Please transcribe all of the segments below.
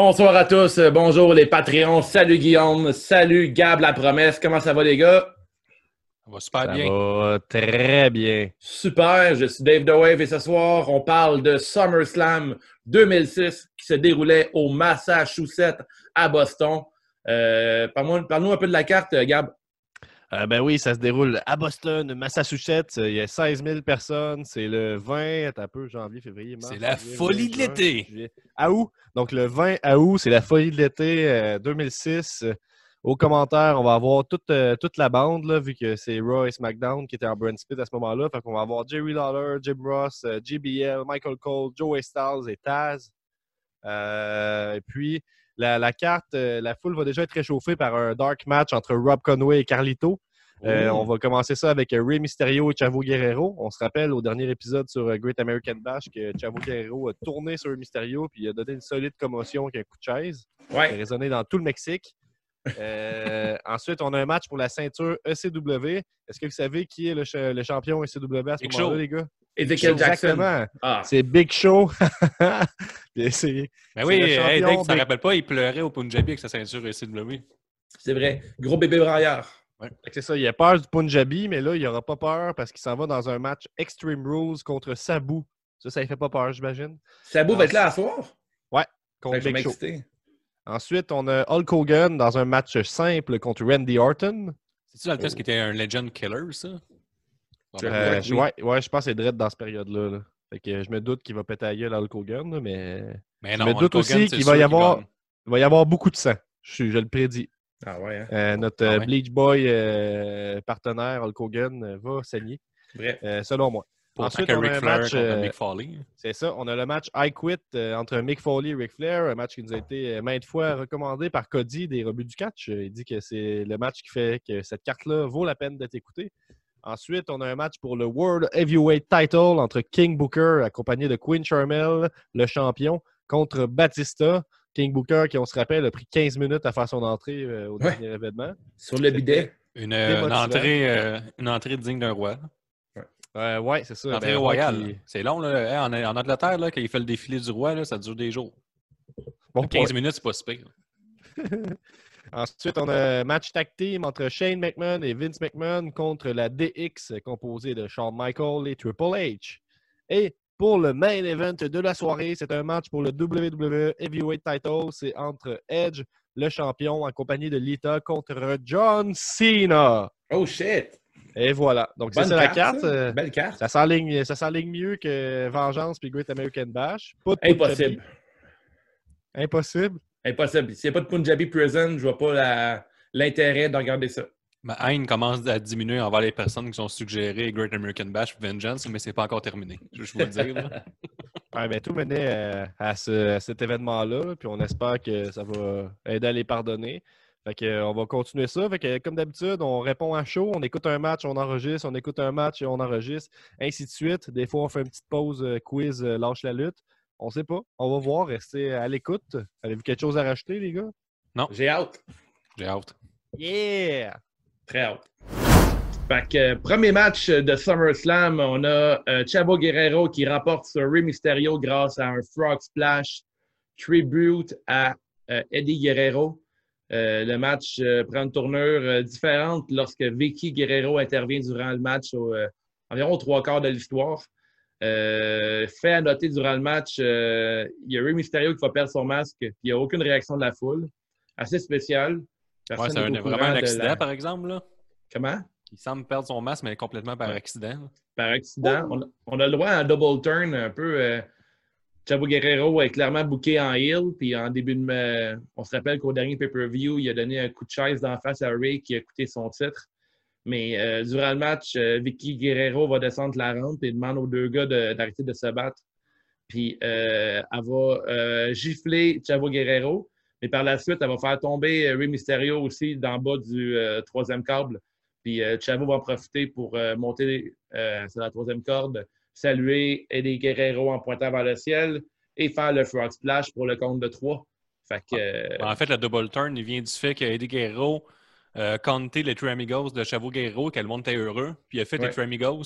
Bonsoir à tous, bonjour les Patreons, salut Guillaume, salut Gab la promesse, comment ça va les gars? Ça va super Ça bien. va très bien. Super, je suis Dave The Wave et ce soir, on parle de SummerSlam 2006 qui se déroulait au Massachusetts à Boston. Euh, Parle-nous un peu de la carte, Gab. Euh, ben oui, ça se déroule à Boston, Massachusetts. Il y a 16 000 personnes. C'est le 20, attends un peu, janvier, février, mars. C'est la folie de l'été. À août. Donc le 20 à août, c'est la folie de l'été euh, 2006. Euh, Aux commentaires, on va avoir toute, euh, toute la bande, là, vu que c'est Raw et SmackDown qui étaient en brand split à ce moment-là. Fait qu'on va avoir Jerry Lawler, Jim Ross, JBL, Michael Cole, Joey Styles et Taz. Et puis, la, la carte, la foule va déjà être réchauffée par un dark match entre Rob Conway et Carlito. Euh, on va commencer ça avec euh, Rey Mysterio et Chavo Guerrero. On se rappelle au dernier épisode sur euh, Great American Bash que Chavo Guerrero a tourné sur Rey Mysterio puis il a donné une solide commotion avec un coup de chaise. Ça a Ouais. résonné dans tout le Mexique. Euh, ensuite, on a un match pour la ceinture ECW. Est-ce que vous savez qui est le, cha- le champion ECW à ce Big moment-là, Show. les gars? Ezekiel Jackson. Exactement. Ah, C'est Big Show. C'est- Ben oui, hey, ça des- rappelle pas, il pleurait au Punjabi avec sa ceinture SCW. c'est vrai. Gros bébé braillard. C'est ça, il a peur du Punjabi, mais là, il n'aura pas peur parce qu'il s'en va dans un match Extreme Rules contre Sabu. Ça, ça ne fait pas peur, j'imagine. Sabu va être là à soir? Contre que je Big Show. Ensuite, on a Hulk Hogan dans un match simple contre Randy Orton. C'est-tu dans le test qui était un Legend Killer, ça? Euh, oui. ouais, ouais, je pense que c'est Dredd dans cette période-là. là. Fait que je me doute qu'il va péter la gueule à Hulk Hogan, mais Je me doute aussi qu'il va y avoir- il va y avoir beaucoup de sang. Je, je le prédis. Ah ouais, hein? Euh, notre Ah euh, ouais? Bleach Boy euh, partenaire, Hulk Hogan, va saigner, Bref. euh, selon moi. Pour Ensuite, que on a un match, contre euh, Mick Foley. C'est ça. On a le match I Quit euh, entre Mick Foley et Ric Flair, un match qui nous a été maintes fois recommandé par Cody des rebuts du catch. Il dit que c'est le match qui fait que cette carte-là vaut la peine d'être écoutée. Ensuite, on a un match pour le World Heavyweight Title entre King Booker, accompagné de Queen Charmel, le champion, contre Batista. King Booker, qui, on se rappelle, a pris 15 minutes à faire son entrée euh, au Ouais. dernier événement. Sur le bidet. Une, euh, une entrée, euh, une entrée digne d'un roi. Euh, ouais, c'est ça. Une entrée Ben, royale. C'est long, là. Hey, en, en Angleterre, là, quand il fait le défilé du roi, là, ça dure des jours. Bon 15 point. minutes, c'est pas si pire. Ensuite, on a un match tag team entre Shane McMahon et Vince McMahon contre la DX composée de Shawn Michaels et Triple H. Et pour le main event de la soirée, c'est un match pour le WWE Heavyweight Title. C'est entre Edge, le champion, en compagnie de Lita contre John Cena. Oh shit! Et voilà. Donc, c'est la carte. ça. Belle carte. Ça s'enligne ça s'enligne mieux que Vengeance puis Great American Bash. Pas de Impossible. Impossible? Impossible. S'il n'y a pas de Punjabi Prison, je vois pas la- l'intérêt de regarder ça. Ma haine commence à diminuer envers les personnes qui sont suggérées Great American Bash Vengeance, mais c'est pas encore terminé. Je je vous le dire. là. Ouais, ben, tout menait euh, à, ce- à cet événement-là, là, puis on espère que ça va aider à les pardonner. Fait que, euh, on va continuer ça. Fait que, comme d'habitude, on répond à chaud, on écoute un match, on enregistre, on écoute un match et on enregistre, ainsi de suite. Des fois, on fait une petite pause euh, quiz, euh, lâche la lutte. On sait pas. On va voir, restez à l'écoute. Avez-vous quelque chose à rajouter, les gars? J'ai hâte. J'ai hâte. Yeah! Très hâte. Fait euh, premier match de SummerSlam, on a euh, Chavo Guerrero qui remporte sur Rey Mysterio grâce à un Frog Splash tribute à euh, Eddie Guerrero. Euh, le match prend une tournure différente lorsque Vicky Guerrero intervient durant le match, au, environ trois quarts de l'histoire. Fait à noter durant le match, il y a Rey Mysterio qui va perdre son masque, il n'y a aucune réaction de la foule. Assez spécial. Ouais, c'est vraiment un de accident, la- par exemple. Là. Comment? Il semble perdre son masque, mais complètement par Ouais. accident. par accident. On, a- on a le droit à un double turn un peu. euh, Chavo Guerrero est clairement booké en heel. Puis en début de. euh, on se rappelle qu'au dernier pay-per-view, il a donné un coup de chaise d'en face à Ray qui a coûté son titre. Mais euh, durant le match, euh, Vicky Guerrero va descendre la rampe et demande aux deux gars de- d'arrêter de, se battre. Puis euh, elle va euh, gifler Chavo Guerrero. Mais par la suite, elle va faire tomber euh, Rey Mysterio aussi le bas du euh, troisième câble. Puis euh, Chavo va en profiter pour euh, monter sur la troisième corde, saluer Eddie Guerrero en pointant vers le ciel et faire le frog splash pour le compte de trois. Fait que, En fait, le double turn, il vient du fait que Eddie Guerrero compté les True Amigos de Chavo Guerrero, que le monde était heureux, puis il a fait Ouais. les Amigos.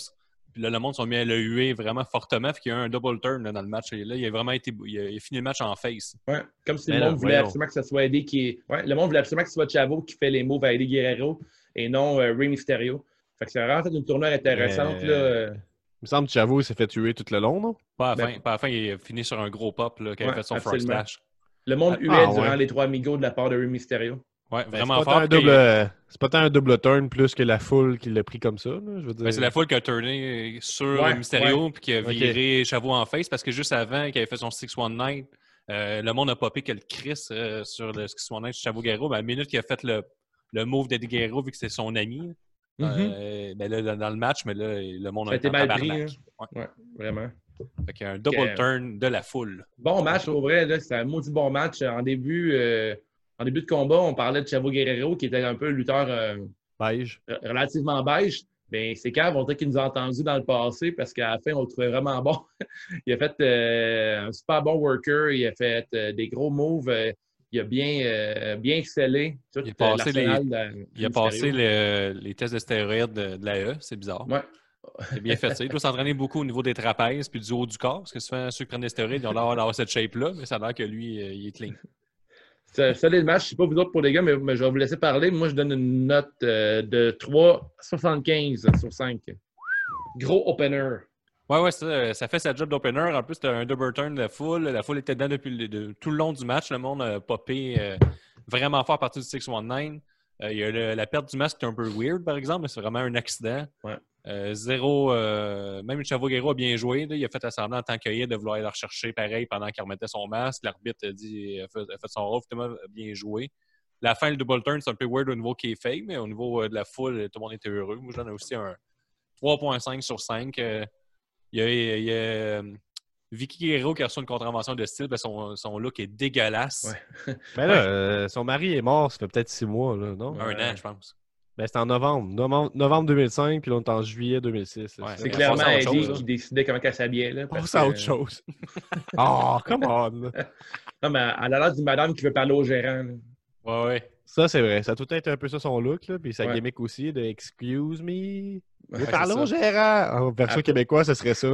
Puis là, le monde sont mis à le huer vraiment fortement. Fait qu'il y a eu un double turn là, dans le match. Et là, il a vraiment été. Il a, il a fini le match en face. Ouais, comme si Mais le là, monde voulait voyons. absolument que ce soit Eddie qui. Ouais, le monde voulait absolument que ce soit Chavo qui fait les moves à Eddie Guerrero et non euh, Rey Mysterio. Fait que c'est vraiment fait une tournure intéressante. Mais- Là. euh. Il me semble que Chavo il s'est fait tuer tout le long, non? Pas à la Ben- fin. Pas à la fin, il a fini sur un gros pop là, qui a Ouais, fait son frog absolument. splash. Le monde Ah, huait ouais. durant les trois amigos de la part de Rey Mysterio. Ouais, Ben, vraiment c'est pas fort. tant un puis double, qu'il- euh, C'est pas tant un double turn plus que la foule qui l'a pris comme ça. là, je veux dire. Ben, c'est la foule qui a turné sur Ouais, Mysterio puis qui a viré Chavo en face parce que juste avant qu'il avait fait son 619, euh, le monde a popé que le Chris euh, sur le 619 sur Chavo Guerrero. Ben, à la minute qu'il a fait le, le move d'Eddie Guerrero, vu que c'est son ami, euh, ben là, dans- le match, mais là, le monde. Ça a été mal pris, hein. Ouais. Ouais, vraiment. Fait qu'il y a un double turn de la foule. Bon match, pour vrai. là, C'était un maudit bon match. En début, euh, en début de combat, on parlait de Chavo Guerrero qui était un peu lutteur euh, Beige. relativement beige. Ben, c'est cave, on dirait qu'il nous a entendus dans le passé parce qu'à la fin, on le trouvait vraiment bon. il a fait euh, un super bon worker, il a fait euh, des gros moves, euh, il a bien, bien excellé. Tout, Il a passé de- Il a passé le- les tests de stéroïdes de, de la E, c'est bizarre. Ouais. C'est bien fait ça. Il doit s'entraîner beaucoup au niveau des trapèzes puis du haut du corps, parce que souvent, ceux qui prennent des stéroïdes, ils ont l'air d'avoir cette shape-là, mais ça a l'air que lui, il est clean. C'est un solide match. Je ne sais pas vous autres pour les gars, mais, mais je vais vous laisser parler. Moi, je donne une note euh, de 3,75 sur 5. Gros opener. Ouais, ouais, ça, ça fait sa job d'opener. En plus, c'était un double turn de la foule. La foule était dedans depuis le- de- tout le long du match. Le monde a popé euh, vraiment fort à partir du 619. Euh, il y a le- la perte du masque qui est un peu weird, par exemple, mais c'est vraiment un accident. Ouais. Euh, zéro. euh, même Chavo Guerrero a bien joué. là. Il a fait semblant en tant qu'œillet de vouloir aller le rechercher pareil pendant qu'il remettait son masque. L'arbitre a dit a fait, a fait son rôle, finalement, a bien joué. La fin, le double turn, c'est un peu weird au niveau qui est fake, mais au niveau euh, de la foule, tout le monde était heureux. Moi, j'en ai aussi un 3.5 sur 5. Euh, il y a, il y a, euh, Vicky Guerrero qui a reçu une contravention de style, ben, son, son look est dégueulasse. Ouais. Mais là, euh, son mari est mort, ça fait peut-être six mois, là, non? Un Ouais. an, je pense. Ben, c'était en novembre. novembre. novembre 2005, puis là, on est en juillet 2006. là. Ouais. C'est clairement chose, qui décidait comment elle s'habillait. là, Passe à autre chose. oh, come on! Non, mais elle a l'air d'une madame qui veut parler au gérant. là. Ouais, ouais. Ça, c'est vrai. Ça a tout être un peu ça son look, là. Puis sa Ouais. gimmick aussi de Excuse me. Ouais, ça. gérant. En version québécoise, ce serait ça,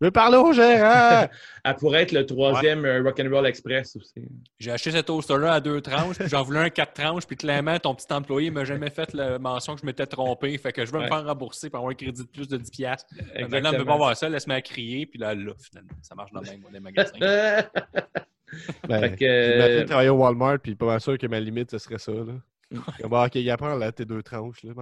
là. Parler au gérant. Elle pourrait être le troisième euh, Rock'n'Roll Express aussi. J'ai acheté cet toaster-là à deux tranches, puis j'en voulais un quatre tranches, puis clairement, ton petit employé m'a jamais fait la mention que je m'étais trompé. Fait que je veux me faire rembourser pour avoir un crédit de plus de 10$. piastres. Maintenant, on ne peut pas voir ça, laisse-moi crier, puis là, là, finalement, ça marche dans le même dans les magasins. Ben, que, euh, travailler au Walmart, puis pas mal sûr que ma limite, ce serait ça, là. Mm. Comme, ah, ok, il apprend là, tes deux tranches, là.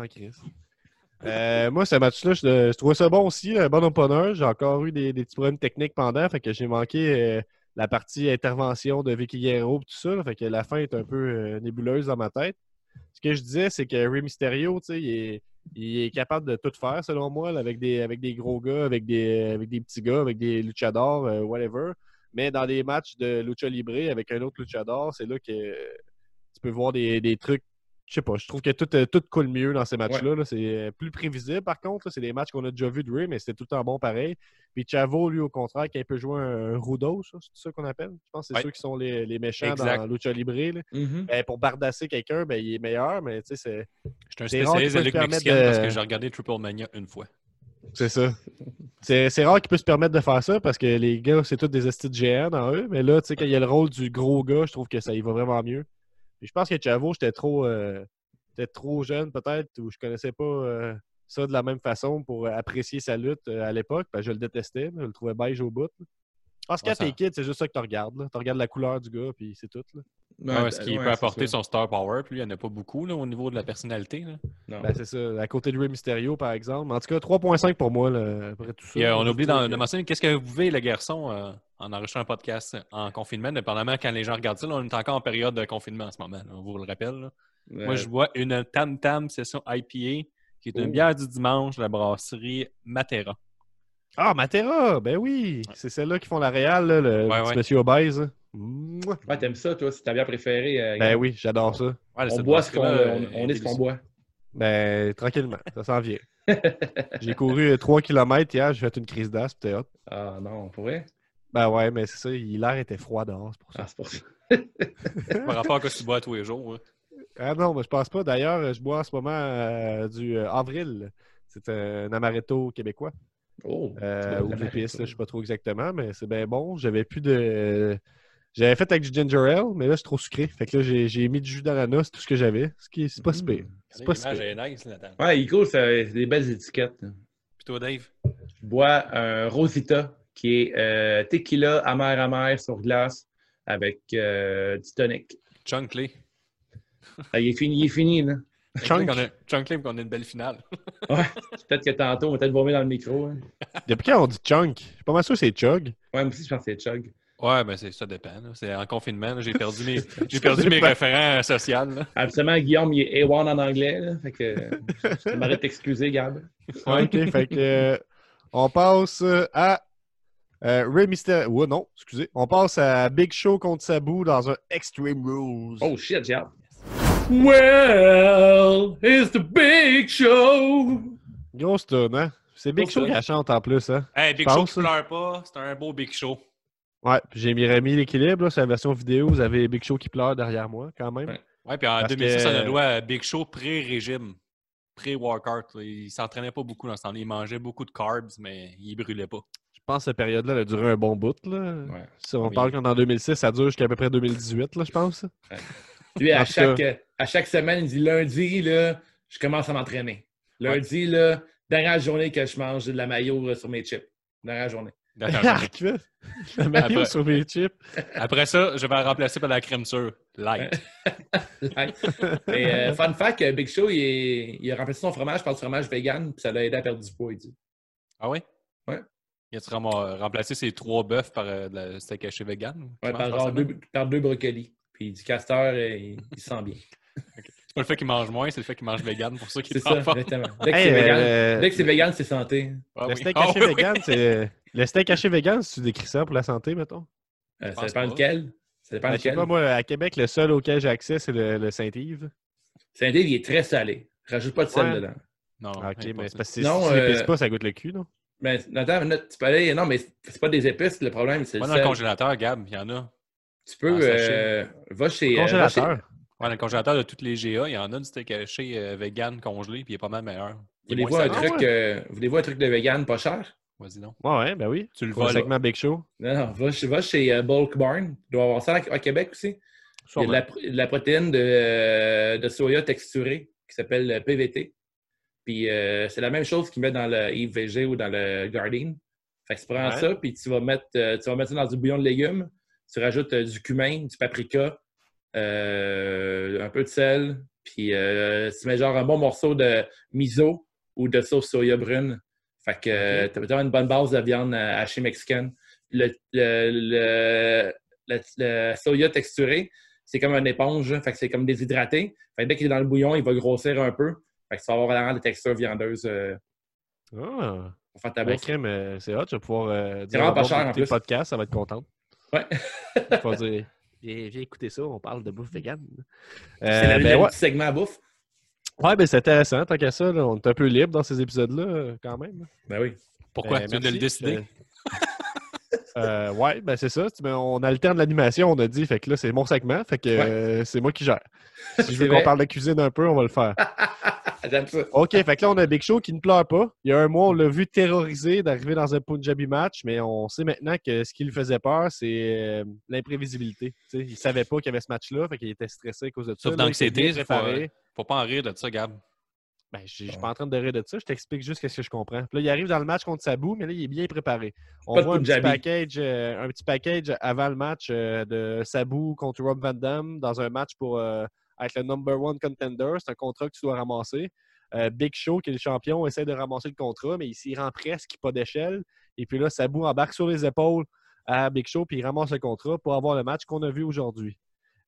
Euh, moi, ce match-là, je, je trouvais ça bon aussi, un bon opener. J'ai encore eu des, des petits problèmes techniques pendant, fait que j'ai manqué euh, la partie intervention de Vicky Guerrero et tout ça. là, fait que la fin est un peu euh, nébuleuse dans ma tête. Ce que je disais, c'est que Rey Mysterio, il est, il est capable de tout faire, selon moi, là, avec, des, avec des gros gars, avec des, avec des petits gars, avec des luchadors, euh, whatever. Mais dans des matchs de lucha libre avec un autre luchador, c'est là que tu peux voir des, des trucs. Je sais pas, je trouve que tout, euh, tout coule mieux dans ces matchs-là. là. C'est euh, plus prévisible, par contre. C'est des matchs qu'on a déjà vus de Ray, mais c'était tout le temps bon pareil. Puis Chavo, lui, au contraire, il peut jouer un, un Rudo, ça, c'est ça qu'on appelle? Je pense que c'est Ouais. ceux qui sont les, les méchants Exact. dans Lucha Libre. là. Mhm. Ben, pour bardasser quelqu'un, ben, il est meilleur, mais tu sais, c'est. Je suis C'est un spécialiste de- parce que j'ai regardé Triple Mania une fois. C'est ça. C'est c'est rare qu'il peut se permettre de faire ça parce que les gars, c'est tous des estis de géants dans eux. Mais là, tu sais, quand il y a le rôle du gros gars, je trouve que ça y va vraiment mieux. Puis je pense que Chavo, j'étais trop, euh, j'étais trop jeune peut-être, ou je connaissais pas euh, ça de la même façon pour apprécier sa lutte euh, à l'époque. Parce que je le détestais, je le trouvais beige au bout. là. Je pense qu'à Ouais, ça- tes kids, c'est juste ça que tu regardes. Tu regardes la couleur du gars, puis c'est tout. là. Ouais, Ouais, ce qui ouais, peut apporter ça. son star power, puis lui, il n'y en a pas beaucoup là, au niveau de la personnalité. là. Non. Ben, c'est ça. À côté de Rey Mysterio, par exemple. En tout cas, 3.5 pour moi, là, après tout ça. Puis, euh, on a oublié de mentionner qu'est-ce que vous pouvez, le garçon, euh, en enregistrant un podcast en confinement, dépendamment quand les gens regardent ça. là, on est encore en période de confinement en ce moment, là, on vous le rappelle. Moi, je bois une Tam Tam Session IPA, qui est une Oh. bière du dimanche de la brasserie Matera. Ah, Matera! Ben oui! C'est celle-là qui font la réal, là, le Ouais, petit ouais. monsieur obèse. Mouah! Ouais, t'aimes ça, toi, c'est ta bière préférée. euh, Ben oui, j'adore ça. Ouais, On boit ce qu'on on, euh, on est ce qu'on boit. Ben, tranquillement, ça s'en vient. J'ai couru 3 km hier, j'ai fait une crise d'asthme, c'était hot. Ah non, pour vrai? Ben ouais, mais c'est ça, l'air était froid dehors, c'est pour ça. Ah, c'est pour ça. Par rapport à ce que tu bois tous les jours. hein. Ah non, mais je pense pas. D'ailleurs, je bois en ce moment euh, du euh, avril. C'est un amaretto québécois. Oh, euh, ou là, je sais pas trop exactement, mais c'est bien bon. J'avais plus de. J'avais fait avec du ginger ale, mais là, c'est trop sucré. Fait que là, j'ai j'ai mis du jus d'ananas, c'est tout ce que j'avais. Ce qui est- C'est pas si pire. C'est pas si pire. est nice, Nathan. Ouais, Ico, c'est c'est des belles étiquettes. Puis toi, Dave? Je bois un Rosita qui est euh, tequila amer amer sur glace avec euh, du tonic. Chunkley. Ah, il est fini, il est fini, là. Chunk. Chunkley, qu'on a une belle finale. Ouais, peut-être que tantôt, on va peut-être vomir dans le micro. hein. Depuis quand on dit chunk? Je suis pas mal sûr que c'est chug. Ouais, moi aussi, je pense que c'est Chug. Ouais, mais c'est- ça dépend. C'est en confinement. J'ai perdu mes, j'ai perdu mes référents sociaux. là. Absolument, Guillaume, il est A1 en anglais. Là, fait que je m'arrête de t'excuser, Gab. Ouais, ok, fait que. euh, on passe euh, à. Euh, Ray Mysterio. Ouais, non, excusez. On passe à Big Show contre Sabu dans un Extreme Rules. Oh shit, j'ai hâte. Well, it's the big show. Grosse tonne, hein? C'est Big Show qui la chante en plus, hein? Hey, Big Show qui pleure pas. C'est un beau Big Show. Ouais, puis j'ai mis remis l'équilibre, là, c'est la version vidéo. Vous avez Big Show qui pleure derrière moi, quand même. Ouais. Ouais, puis en Parce 2006, que- on a droit à Big Show pré-régime. Pré-workout. Il s'entraînait pas beaucoup dans ce temps-là. Il mangeait beaucoup de carbs, mais il brûlait pas. Je pense que cette période-là, elle a duré un bon bout, là. Ouais. Si on Oui. parle qu'en 2006, ça dure jusqu'à à peu près 2018, là, je pense. Lui, En à chaque, à chaque semaine, il dit lundi, là, je commence à m'entraîner. Lundi, là, dernière journée que je mange de la maillot sur mes chips. Dernière journée. Après- sur mes chips. Après ça, je vais la remplacer par la crème sûre. Light. Ouais. Et euh, fun fact, euh, Big Show, il, est- il a remplacé son fromage par du fromage vegan, puis ça l'a aidé à perdre du poids, il dit. Ah oui? Ouais. Il ram- remplacé ses trois bœufs par euh, de la steak haché vegan? ou Ouais, par, genre deux, par deux brocolis. Puis il dit casteur, euh, il, il se sent bien. Pas le fait qu'il mange moins, c'est le fait qu'il mange vegan pour ça qu'il C'est est ça, en forme. exactement. Dès que Hey, c'est euh, vegan, dès que c'est vegan, c'est santé. Ah Le oui. steak Ah haché oui, oui. vegan, c'est. Le steak haché vegan, si tu décris ça pour la santé, mettons? Euh, ça dépend pas. lequel. Ça dépend Ben, je sais lequel. pas, moi, à Québec, le seul auquel j'ai accès, c'est le, le Saint-Yves. Saint-Dave, il est très salé. Rajoute pas de sel Ouais. dedans. Non, Ah, ok, mais c'est parce que Non, si tu l'épices euh, pas, ça goûte le cul, non? Mais attends, une minute, tu peux aller. Non, mais c'est pas des épices, le problème, c'est le Moi, dans le congélateur, Gab, il y en a. Tu peux. euh, va chez. euh, va Congélateur. Ouais, dans le congélateur de toutes les GA, il y en a du steak haché euh, vegan congelé, puis il est pas mal meilleur. Il est Voulez-vous moins un, truc, euh, voulez-vous un truc de vegan pas cher? Vas-y donc. Ouais, ouais, ben oui. Tu le le voles. segment Big Show. Non, non, va chez, va chez euh, Bulk Barn. Tu dois avoir ça à, à Québec aussi. Il y a de la, de la protéine de, de soya texturée qui s'appelle PVT. Puis euh, c'est la même chose qu'ils mettent dans le IVG ou dans le Gardein. Fait que tu prends Ouais. ça, puis tu vas, mettre, euh, tu vas mettre ça dans du bouillon de légumes. Tu rajoutes euh, du cumin, du paprika, un peu de sel, puis euh, tu mets genre un bon morceau de miso ou de sauce soya brune. Fait que euh, tu as une bonne base de viande euh, hachée mexicaine. Le, le, le, le- le soya texturé, c'est comme une éponge, fait que c'est comme déshydraté. Fait que dès qu'il est dans le bouillon, il va grossir un peu. Fait que tu vas avoir vraiment des textures viandeuses euh, Ah, pour faire ta ben, bouffe. euh, c'est hot. Je vais pouvoir euh, dire pas cher, en plus. podcast, ça va être contente. Ouais. Viens, écouter ça, on parle de bouffe vegan. c'est Euh, le, ben le ouais. petit segment à bouffe. Ouais, ben c'est intéressant, tant qu'à ça, là, on est un peu libre dans ces épisodes-là, quand même. Ben oui. Pourquoi? Euh, tu viens de le décider? Euh, euh, ouais, ben c'est ça. Ben, on alterne l'animation, on a dit. Fait que là, c'est mon segment. Fait que Ouais. euh, c'est moi qui gère. Si je C'est veux qu'on parle de cuisine un peu, on va le faire. OK, fait que là, on a Big Show qui ne pleure pas. Il y a un mois, on l'a vu terrorisé d'arriver dans un Punjabi match, mais on sait maintenant que ce qui lui faisait peur, c'est euh, l'imprévisibilité. Il savait pas qu'il y avait ce match-là, fait qu'il était stressé à cause de ça. Sauf d'anxiété, il faut, préparé. faut pas en rire de ça, Gab. Ben, je suis pas en train de rire de ça, je t'explique juste ce que je comprends. Puis là, il arrive dans le match contre Sabu, mais là, il est bien préparé. On Pas voit un petit, Punjabi. package, euh, un petit package avant le match euh, de Sabu contre Rob Van Dam dans un match pour euh, être le number one contender. C'est un contrat que tu dois ramasser. Euh, Big Show, qui est le champion, essaie de ramasser le contrat, mais il s'y rend presque pas d'échelle. Et puis là, Sabu embarque sur les épaules à Big Show, puis il ramasse le contrat pour avoir le match qu'on a vu aujourd'hui.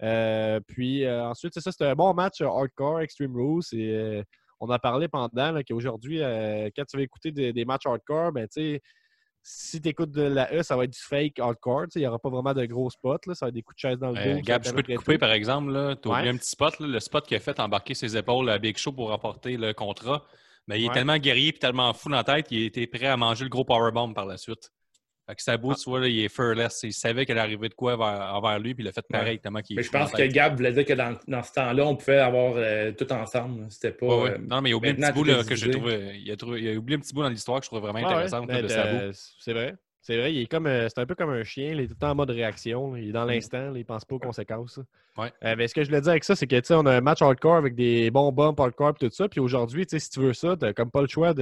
Euh, puis euh, ensuite, c'est ça, c'était un bon match hardcore, Extreme Rules. Et, on a parlé pendant qu'aujourd'hui, quand tu vas écouter des, des matchs hardcore, ben, tu sais, si tu écoutes de la E, ça va être du fake hardcore. Il n'y aura pas vraiment de gros spots. Là, ça va être des coups de chaise dans le dos. Euh, Gab, je peux te couper, tout. par exemple. Tu as Ouais. un petit spot, là, le spot qui a fait embarquer ses épaules à Big Show pour remporter le contrat. Mais il est Ouais. tellement guerrier et tellement fou dans la tête qu'il était prêt à manger le gros powerbomb par la suite. Fait que Sabu, tu vois, là, il est fearless. Il savait qu'elle arrivait de quoi vers- envers lui, puis il a fait pareil, tellement qu'il Mais je pense que. Gab voulait dire que dans, dans ce temps-là, on pouvait avoir euh, tout ensemble. C'était pas. Ouais, ouais. euh, Non, mais il a oublié un petit bout là, que j'ai trouvé. Il a, trouvé- il a oublié un petit bout dans l'histoire que je trouve vraiment Ouais, ouais, intéressant mais de Sabu. C'est vrai. C'est vrai, il est comme euh, c'est un peu comme un chien, il est tout le temps en mode réaction, il est dans l'instant, là, il pense pas aux conséquences. Ouais. Euh, mais ce que je voulais dire avec ça, c'est que tu sais, on a un match hardcore avec des bons bumps hardcore et tout ça. Puis aujourd'hui, tu sais, si tu veux ça, t'as comme pas le choix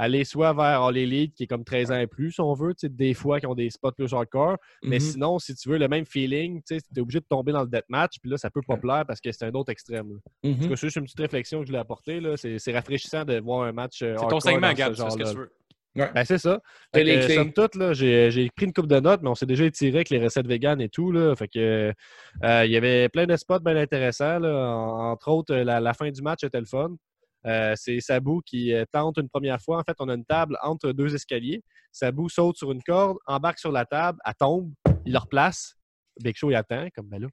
d'aller soit vers All Elite, qui est comme 13 ans et plus, si on veut, tu sais, des fois qui ont des spots plus hardcore. Mais mhm. sinon, si tu veux le même feeling, tu es obligé de tomber dans le deathmatch, puis là, ça peut pas plaire parce que c'est un autre extrême. En tout Mhm. cas, c'est juste une petite réflexion que je voulais apporter. là. C'est rafraîchissant de voir un match. euh, C'est ton segment, Gab, ce ce que tu veux. Ben, c'est ça. Fait que, somme toute, là, j'ai pris une coupe de notes, mais on s'est déjà étiré avec les recettes véganes et tout. Là, fait que, euh, il y avait plein de spots bien intéressants. là. En- entre autres, la, la fin du match était le fun. Euh, c'est Sabou qui euh, tente une première fois. En fait, on a une table entre deux escaliers. Sabou saute sur une corde, embarque sur la table, elle tombe, il la replace. Big Show, il attend, comme ben là.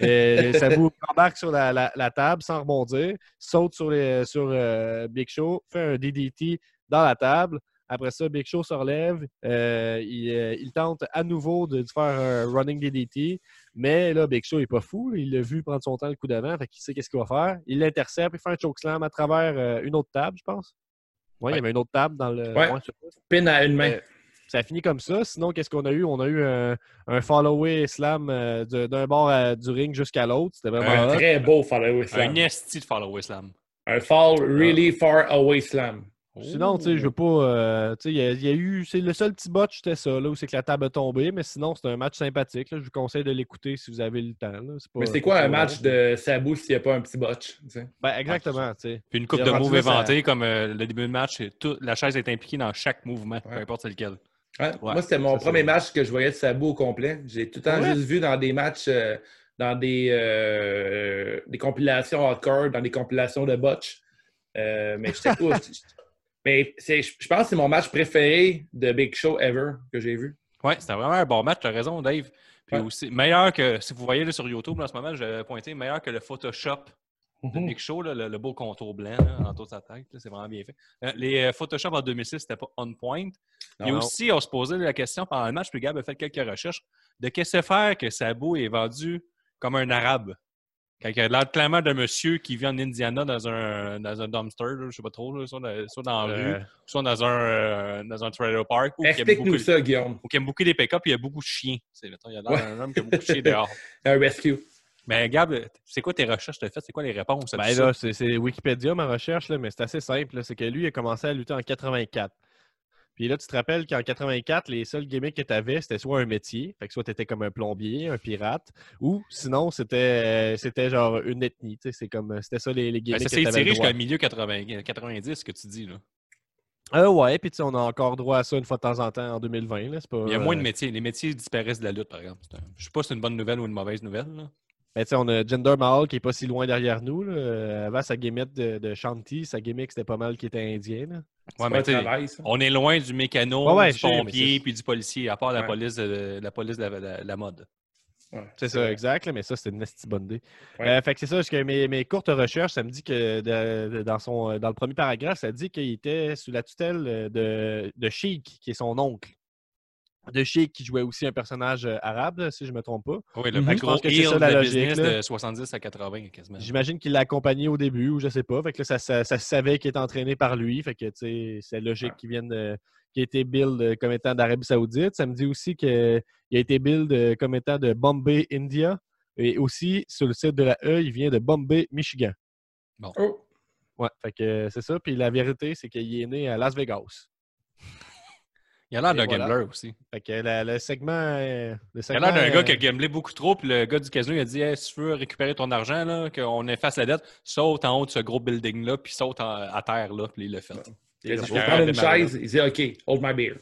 Et Sabou embarque sur la, la- la table sans rebondir, saute sur, les, sur euh, Big Show, fait un DDT dans la table. Après ça, Big Show se relève. euh, il, euh, il tente à nouveau de, de faire un running DDT. Mais là, Big Show n'est pas fou. Il l'a vu prendre son temps le coup d'avant. Fait qu'il sait qu'est-ce qu'il va faire. Il l'intercepte. Il fait un chokeslam à travers euh, une autre table, je pense. Oui, il y avait une autre table dans le. Ouais. ça. Pin à une main. Euh, ça a fini comme ça. Sinon, qu'est-ce qu'on a eu? On a eu un, un follow-away slam d'un bord à- du ring jusqu'à l'autre. C'était vraiment un hot. très beau follow Un slam. esti de follow slam. Un fall really far away slam. Sinon, tu sais, je veux pas. euh, tu sais, il y, a- il y a eu. C'est le seul petit botch, c'était ça, là, où c'est que la table a tombé. Mais sinon, c'est un match sympathique. là. Je vous conseille de l'écouter si vous avez le temps. là. pas- Mais c'est quoi un match de Sabu s'il n'y a pas un petit botch? Ben, exactement, tu sais. Puis une coupe de moves ça- inventés, comme euh, le début de match, tout- la chaise est impliquée dans chaque mouvement, peu importe c'est lequel. Ouais, Ouais, Moi, c'était mon ça, premier match que je voyais de Sabu au complet. J'ai tout le temps Ouais. juste vu dans des matchs, euh, dans des, euh, des compilations hardcore, dans des compilations de botch. Euh, mais j'étais pas. Mais c'est- je je pense que c'est mon match préféré de Big Show ever que j'ai vu. Ouais, c'était vraiment un bon match, tu as raison, Dave. Puis Ouais. aussi, meilleur que, si vous voyez là, sur YouTube en ce moment, j'ai pointé, meilleur que le Photoshop de Mhm. Big Show, là, le, le beau contour blanc en autour de sa tête. là, C'est vraiment bien fait. Euh, les euh, Photoshop en 2006, c'était pas on point. Et Non. aussi, on se posait la question pendant le match, puis Gab a fait quelques recherches, de qu'est-ce que faire que Sabo est vendu comme un arabe? Quand il a l'air clairement d'un monsieur qui vit en Indiana dans un, dans un dumpster, là, je sais pas trop, là, soit, dans, soit dans la Euh, rue, soit dans un, euh, dans un trailer park, ou qui aime Explique-nous beaucoup, ça, Guillaume. ou qui aime beaucoup les pick-up, puis il y a beaucoup de chiens. Mettons, il a l'air Ouais. d'un homme qui a beaucoup de chiens dehors. Un rescue. Mais Gab, c'est quoi tes recherches que tu as faites? C'est quoi les réponses Ben là, c'est Wikipédia, ma recherche, là, mais c'est assez simple. C'est que lui, il a commencé à lutter en 84. Puis là, tu te rappelles qu'en 84, les seuls gimmicks que tu avais, c'était soit un métier, fait que soit tu étais comme un plombier, un pirate, ou sinon, c'était euh, c'était genre une ethnie. C'est comme c'était ça les, les Ben, gimmicks ça que s'est droit. jusqu'à milieu 80, 90, ce que tu dis. Là. Euh, ouais, puis tu sais, on a encore droit à ça une fois de temps en temps en 2020. Là. Pas, Il y a moins de euh, métiers. Les métiers disparaissent de la lutte, par exemple. Je sais pas si c'est une bonne nouvelle ou une mauvaise nouvelle. là. Ben, tu sais, on a Jinder Mahal qui est pas si loin derrière nous. là. Euh, Avant sa gimmick de, de Shanti, sa gimmick c'était pas mal qui était indien. là. Ouais, C'est mais travail, on est loin du mécano, Ouais, ouais, du pompier c'est- puis du policier, à part la Ouais. police de la, police de la, la- la mode. Ouais, C'est ça, vrai. exact, là, mais ça, c'était une esti bonne idée. Ouais. Euh, fait que c'est ça, parce que mes, mes courtes recherches, ça me dit que de- de- dans, son, dans le premier paragraphe, ça dit qu'il était sous la tutelle de, de Sheik, qui est son oncle. De Sheik, qui jouait aussi un personnage euh, arabe, si je ne me trompe pas. Oui, le plus Je gros pense que c'est heel ça, de la logique, business là. de 70 à 80 quasiment. J'imagine qu'il l'a accompagné au début, ou je sais pas. Fait que là, ça, ça, ça se savait qu'il était entraîné par lui. Fait que, tu sais, c'est logique Ouais. qu'il vienne de- qu'il ait été build euh, comme étant d'Arabie Saoudite. Ça me dit aussi qu'il a été build euh, comme étant de Bombay, India. Et aussi, sur le site de la E, il vient de Bombay, Michigan. Oh, Ouais, fait que euh, c'est ça. Puis la vérité, c'est qu'il est né à Las Vegas. Il a l'air d'un voilà. gambler aussi. Fait que la- le segment. euh, le Il a segment, l'air d'un gars euh, qui a gamblé beaucoup trop, puis le gars du casino il a dit Hey, si tu veux récupérer ton argent, là, qu'on efface la dette, saute en haut de ce gros building-là, puis saute en- à terre, là, puis il l'a fait. il a dit, Il je vais prendre une chaise. Il dit, OK, hold my beer.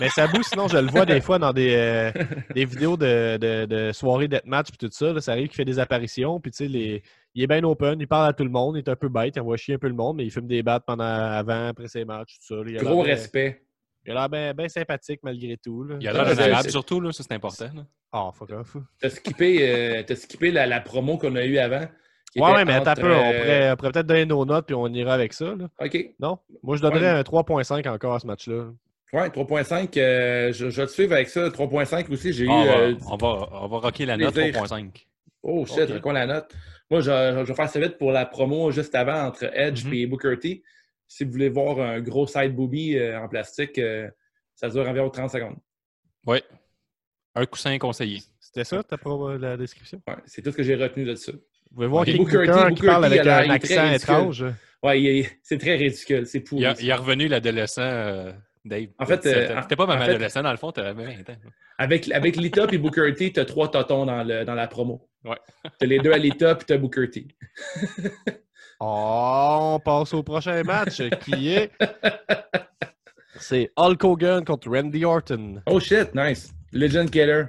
Mais Sabou, sinon, je le vois des fois dans des, euh, des vidéos de, de, de soirées deathmatch puis tout ça. là, ça arrive qu'il fait des apparitions. Puis, tu sais, les- il est bien open. Il parle à tout le monde. Il est un peu bête. Il envoie chier un peu le monde, mais il fume des battes pendant, avant, après ses matchs, tout ça. là. Il Gros respect. Il a l'air bien, bien sympathique malgré tout. là. Il a l'air d'un arabe, surtout, là, ça c'est important. là. Ah, fuck off. T'as skippé, euh, t'as skippé la, la promo qu'on a eue avant. Ouais, mais attends un entre, peu. On pourrait, peut-être donner nos notes puis on ira avec ça. là. OK. Non? Moi, je donnerais Ouais. un 3.5 encore à ce match-là. Ouais, 3.5, euh, je, je vais te suivre avec ça. 3.5 aussi, j'ai eu. Ah, on, va, euh, on, va, on va rocker la note plaisir. 3.5. Oh shit, Ok. c'est quoi la note? Moi, je, je- je vais faire ça vite pour la promo juste avant entre Edge Mhm. et Booker T. Si vous voulez voir un gros side booby euh, en plastique, euh, ça dure environ 30 secondes. Oui. Un coussin conseillé. C'était ça, ta pro- la description? Ouais, c'est tout ce que j'ai retenu de ça. Vous pouvez voir Ok, King Booker Booker, T, qui parle T, avec un accent étrange. Est- c'est très ridicule. C'est pourri. Il, a- ça. il est revenu l'adolescent, euh, Dave. En fait, euh, c'était pas même fait- adolescent, dans le fond, t'avais 20 ans. Avec, avec Lita et Booker T, t'as trois totons dans, le, dans la promo. Ouais. T'as les deux à Lita puis t'as Booker T. Oh, on passe au prochain match qui est. C'est Hulk Hogan contre Randy Orton. Oh shit, nice. Legend Killer.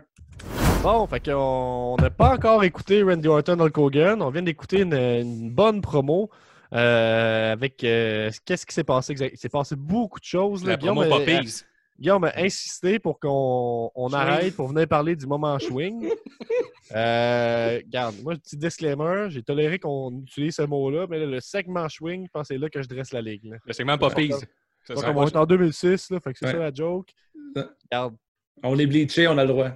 Bon, fait qu'on n'a pas encore écouté Randy Orton Hulk Hogan. On vient d'écouter une, une bonne promo. euh, avec euh, qu'est-ce qui s'est passé Il s'est passé beaucoup de choses. Là. La promo Guillaume, Poppies. Guillaume a insisté pour qu'on on arrête pour venir parler du moment swing. Euh, regarde, moi, petit disclaimer, j'ai toléré qu'on utilise ce mot-là, mais là, le segment swing, je pense que c'est là que je dresse la ligue. là. Le segment Poppies. Ça Donc, on est en 2006, là, fait que c'est Ouais. ça la joke. Regarde, On est bleaché, on a le droit.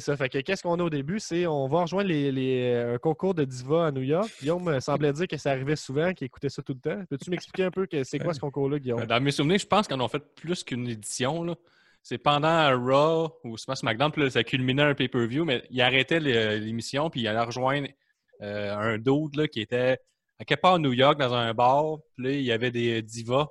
C'est ça. Fait que qu'est-ce qu'on a au début? C'est on va rejoindre les, les- un concours de diva à New York. Guillaume me semblait dire que ça arrivait souvent, qu'il écoutait ça tout le temps. Peux-tu m'expliquer un peu que c'est quoi ce concours-là, Guillaume? Dans mes souvenirs, je pense qu'on en a fait plus qu'une édition. là. C'est pendant un Raw ou Smash SmackDown, puis là, ça culminait un pay-per-view, mais il arrêtait l'émission, puis il allait rejoindre euh, un dude là, qui était à quelque part à New York dans un bar, puis là, il y avait des divas.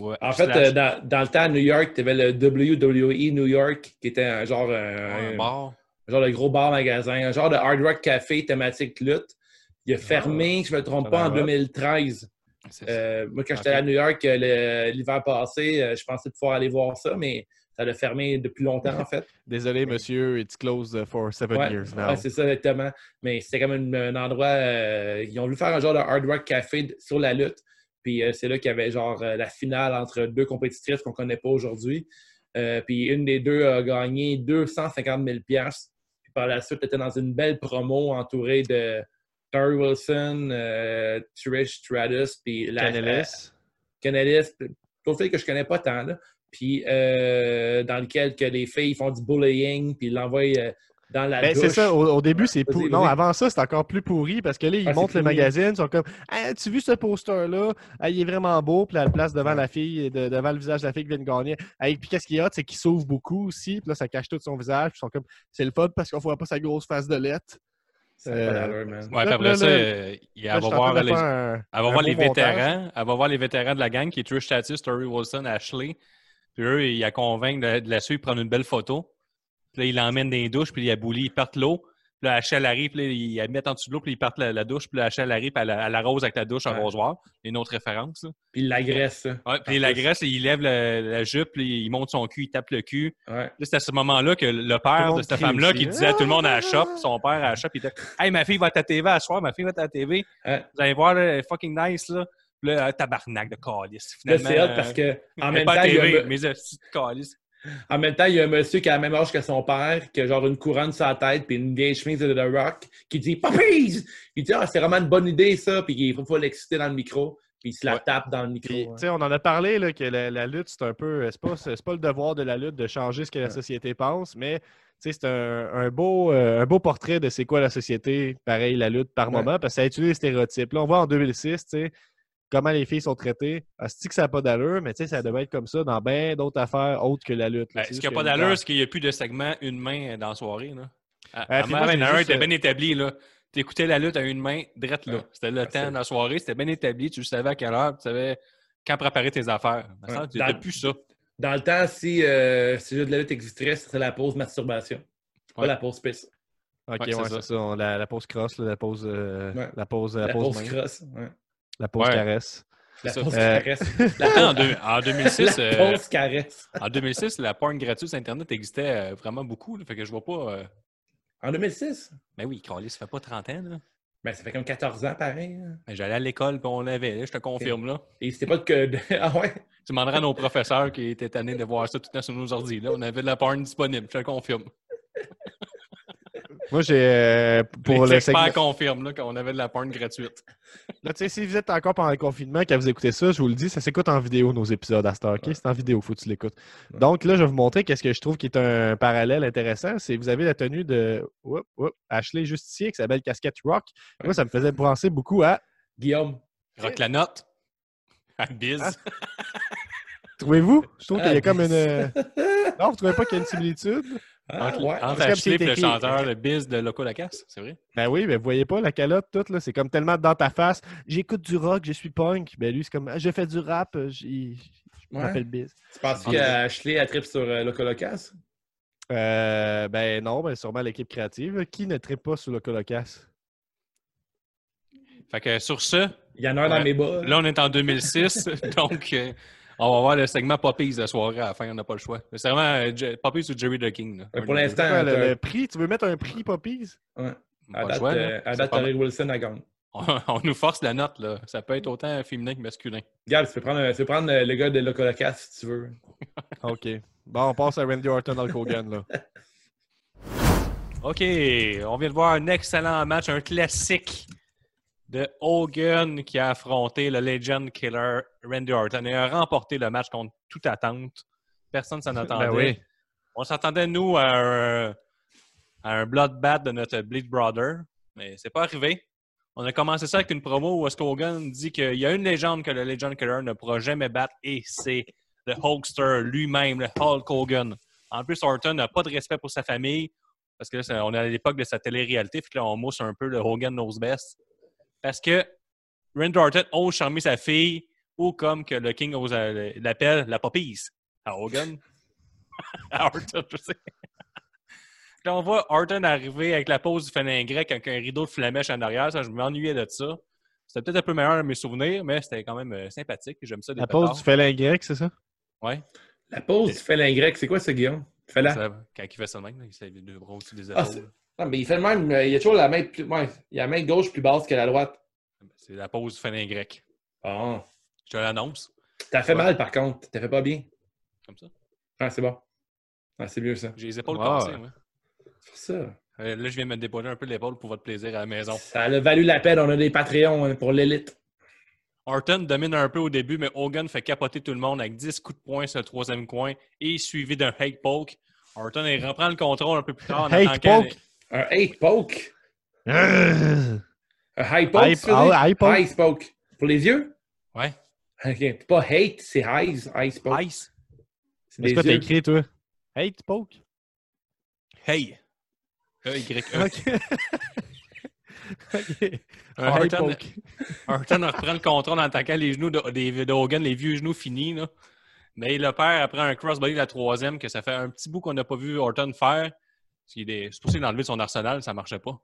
Ouais, En fait, euh, dans, dans le temps à New York, tu avais le WWE New York, qui était un genre, euh, un, bar. Un genre de gros bar-magasin, un genre de hard rock café thématique lutte. Il a fermé, je ne me trompe pas, en va. 2013. C'est ça. Euh, moi, quand j'étais à New York euh, l'hiver passé, euh, je pensais pouvoir aller voir ça, mais ça a fermé depuis longtemps, en fait. Désolé, monsieur, it's closed for seven Ouais, years now. ouais, c'est ça, exactement. Mais c'était comme une- un endroit. euh, ils ont voulu faire un genre de hard rock café sur la lutte. Puis euh, c'est là qu'il y avait genre la finale entre deux compétitrices qu'on ne connaît pas aujourd'hui. Puis une des deux a gagné 250 000 Puis par la suite, était dans une belle promo entourée de Terry Wilson, euh, Trish Stratus, puis la, Canellis. Canellis, d'autres filles que je connais pas tant, là. Puis euh, dans lequel que les filles font du bullying, puis l'envoient euh, dans la Ben, c'est ça, au, au début, c'est pourri. Non, avant ça, c'est encore plus pourri parce que là, ils Ah, montrent le magazine, ils sont comme Ah, Tu as vu ce poster-là? Il est vraiment beau, puis le place devant la fille, de- devant le visage de la fille qui vient de gagner. Et puis qu'est-ce qu'il y a C'est qu'il s'ouvre beaucoup aussi, puis là, ça cache tout son visage, puis ils sont comme C'est le fun parce qu'on voit pas sa grosse face de lettre. Euh. Ouais, puis après là, ça, là, euh, il- va voir les, un- Elle va voir les vétérans. Elle va voir les vétérans de la gang qui est Trish Stratus, Tori Wilson, Ashley. Puis eux, ils la convainquent de, de la suivre, prendre une belle photo. Puis là, ils l'emmènent dans les douches, puis il a bouli, ils partent l'eau. Puis là, elle arrive, puis là, ils la mettent en dessous de l'eau, puis ils partent la, la douche. Puis là, elle arrive, puis elle, elle arrose avec la douche un Ouais. rosoir. Une autre référence. Là. Puis il l'agresse. Ouais, puis En la plus. graisse, il lève la, la jupe, puis il monte son cul, il tape le cul. Ouais. Là, c'est à ce moment-là que le père de cette femme-là qui disait à tout le monde à la shop, son père à la shop, il était Hey, ma fille va être à TV à soir, ma fille va être à TV. Ouais. Vous allez voir, là, elle est fucking nice, là. Puis là, euh, tabarnak de calice. Finalement, c'est parce que en euh, même, pas temps, à il y a TV, mais c'est calice. En même temps, il y a un monsieur qui a le même âge que son père, qui a genre une couronne sur la tête puis une vieille chemise de The Rock, qui dit Puppies! Il dit Ah, c'est vraiment une bonne idée, ça, puis il faut pas l'exciter dans le micro, puis il se la Ouais. tape dans le micro. Puis, ouais. tu sais, on en a parlé là, que la, la lutte, c'est un peu. C'est pas, c'est pas le devoir de la lutte de changer ce que la société pense, mais c'est un, un beau, euh, un beau portrait de c'est quoi la société, pareil, la lutte par Ouais. moment, parce que ça utilise les stéréotypes. Là, on voit en 2006, tu sais, comment les filles sont traitées. Asti que ça n'a pas d'allure, mais tu sais, ça devait être comme ça dans bien d'autres affaires autres que la lutte. là. Ben, C'est ce qui n'a pas d'allure, c'est qu'il n'y a plus de segment une main dans la soirée. Là. À, était euh, bien établi. là. Tu écoutais la lutte à une main, drette là. Ouais. C'était le Ah, temps de la soirée, c'était bien établi. Tu savais à quelle heure, tu savais quand préparer tes affaires. Tu n'as plus ça. Dans le temps, si euh, si le jeu de la lutte existerait, ce serait la pause masturbation. Pas Ouais. la pause pisse. Ok, Ouais, c'est ça. La, la pause cross, la pause, euh, Ouais. la pause, la La, pause, pause. La pause Ouais. caresse. La pause Euh, caresse. La, en, deux- en 2006, la euh, pause caresse. en 2006, la porn gratuite sur Internet existait euh, vraiment beaucoup. là. fait que je vois pas. euh, En 2006? Mais oui, Carly, ça fait pas 30 ans. Là. Ben, ça fait comme 14 ans, pareil. hein. Ben, J'allais à l'école puis on l'avait, je te confirme. là. Et c'était pas que. de- Ah ouais? Tu demanderas à nos professeurs qui étaient tannés de voir ça tout le temps sur nos ordi. Là. On avait de la porn disponible, je te confirme. Moi, j'ai. euh, pour les le experts segment. confirment là, qu'on avait de la porn gratuite. Là, tu sais, si vous êtes encore pendant le confinement, quand vous écoutez ça, je vous le dis, ça s'écoute en vidéo, nos épisodes à Star. OK? C'est en vidéo, faut que tu l'écoutes. Ouais. Donc, là, je vais vous montrer qu'est-ce que je trouve qui est un parallèle intéressant. C'est vous avez la tenue de oup, oup, Ashley Justier, qui s'appelle Casquette Rock. Moi, ça me faisait penser beaucoup à. Guillaume. Rock la note. À Biz. Ah. Trouvez-vous? Je trouve qu'il y a comme une. euh, Non, vous trouvez pas qu'il y a une similitude? Ah, entre ouais. entre et le chanteur de Biz de Loco Lacasse, c'est vrai? Ben oui, mais vous voyez pas la calotte toute, là. C'est comme tellement dans ta face. J'écoute du rock, je suis punk. Ben lui, c'est comme. Je fais du rap, euh, je Ouais. m'appelle Biz. Tu penses qu'Ashley a trip sur euh, Loco Locas? Euh, ben non, ben sûrement l'équipe créative. Qui ne tripe pas sur le Colocas? Fait que sur ce, Il y en a un dans mes bas. là, on est en 2006, donc euh, on va voir le segment Poppies de soirée à la fin, on n'a pas le choix. C'est vraiment euh, Poppies ou Jerry the King. pour l'instant, le, prix, tu veux mettre un prix Poppies? ouais. Pas à date, choix, euh, à date, Wilson à gagne. on, on nous force la note, là. Ça peut être autant féminin que masculin. Gab, tu peux prendre, tu peux prendre euh, le gars de Loco Locas si tu veux. OK. Bon, on passe à Randy Orton dans le Hogan, là. OK, on vient de voir un excellent match, un classique de Hogan qui a affronté le Legend Killer Randy Orton et a remporté le match contre toute attente. Personne s'en attendait. Ben oui. On s'attendait, nous, à un, à un bloodbath de notre Bleed Brother, mais c'est pas arrivé. On a commencé ça avec une promo où est-ce qu'Hogan dit qu'il y a une légende que le Legend Killer ne pourra jamais battre et c'est le Hulkster lui-même, le Hulk Hogan. En plus, Orton n'a pas de respect pour sa famille parce que là, on est à l'époque de sa télé-réalité, puis là, on mousse un peu le Hogan knows best. Parce que Randy Orton ose charmer sa fille ou comme que le King ose euh, l'appelle la Poppies à Hogan. à Orton, je sais. Là, on voit Orton arriver avec la pose du félin grec avec un rideau de flamèche en arrière. Ça, je m'ennuyais de ça. C'était peut-être un peu meilleur dans mes souvenirs, mais c'était quand même euh, sympathique. J'aime ça. des La pause pétards. du félin grec, c'est ça? Ouais. La pause du félin grec, c'est quoi ça, Guillaume? Quand il fait ça de même, il s'est les deux bras au-dessus des Ah, épaules. Non, mais il fait le même. euh, Il a toujours la main plus. Ouais, il a la main gauche plus basse que la droite. c'est la pause du félin grec. Ah. Je te l'annonce. T'as fait Ouais. mal, par contre. T'as fait pas bien. Comme ça. Ah, c'est bon. Ah, c'est mieux, ça. J'ai les épaules Ah, cassées, moi. C'est ça. Euh, là, je viens de me déposer un peu l'épaule pour votre plaisir à la maison. Ça a valu la peine. On a des Patreons hein, pour l'élite. Orton domine un peu au début, mais Hogan fait capoter tout le monde avec 10 coups de poing sur le troisième coin et suivi d'un hate poke. Orton il reprend le contrôle un peu plus tard. attaquant- poke? Un hate poke. Un high poke, High- tu veux dire? ah, high poke? High poke. Pour les yeux? Ouais. Ok. Pas hate, c'est highs. High poke. Ice. C'est des quoi t'as écrit, toi? Hate poke? Hey. E-Y-E. OK. OK. Un Orton- hate poke. Orton reprend le contrôle en attaquant les genoux de, des- de Hogan, les vieux genoux finis. Là. Mais le père, après un crossbody la troisième, que ça fait un petit bout qu'on n'a pas vu Orton faire. C'est supposé l'enlever de son arsenal, ça ne marchait pas.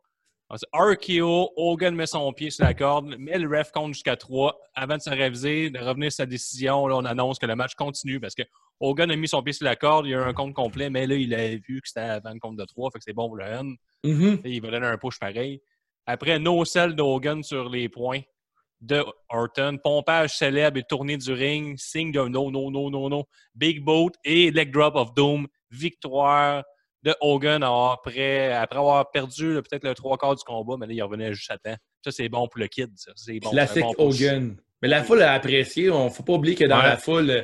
RKO, Hogan met son pied sur la corde, met le ref compte jusqu'à 3. Avant de se réviser, de revenir sur sa décision, là, on annonce que le match continue parce que Hogan a mis son pied sur la corde, il y a eu un compte complet, mais là, il a vu que c'était avant le compte de 3, fait que c'est bon pour le N. Mhm. Et il va donner un push pareil. Après, no sell d'Hogan sur les points de Orton. Pompage célèbre et tournée du ring. Signe de no, no, no, no, no. Big boat et leg drop of doom. Victoire de Hogan après, après avoir perdu peut-être le trois quarts du combat, mais là, il revenait juste à temps. Ça, c'est bon pour le kid. ça. C'est bon. Classique bon. Hogan. Mais la foule a apprécié. Il ne faut pas oublier que dans Ouais. la foule, euh,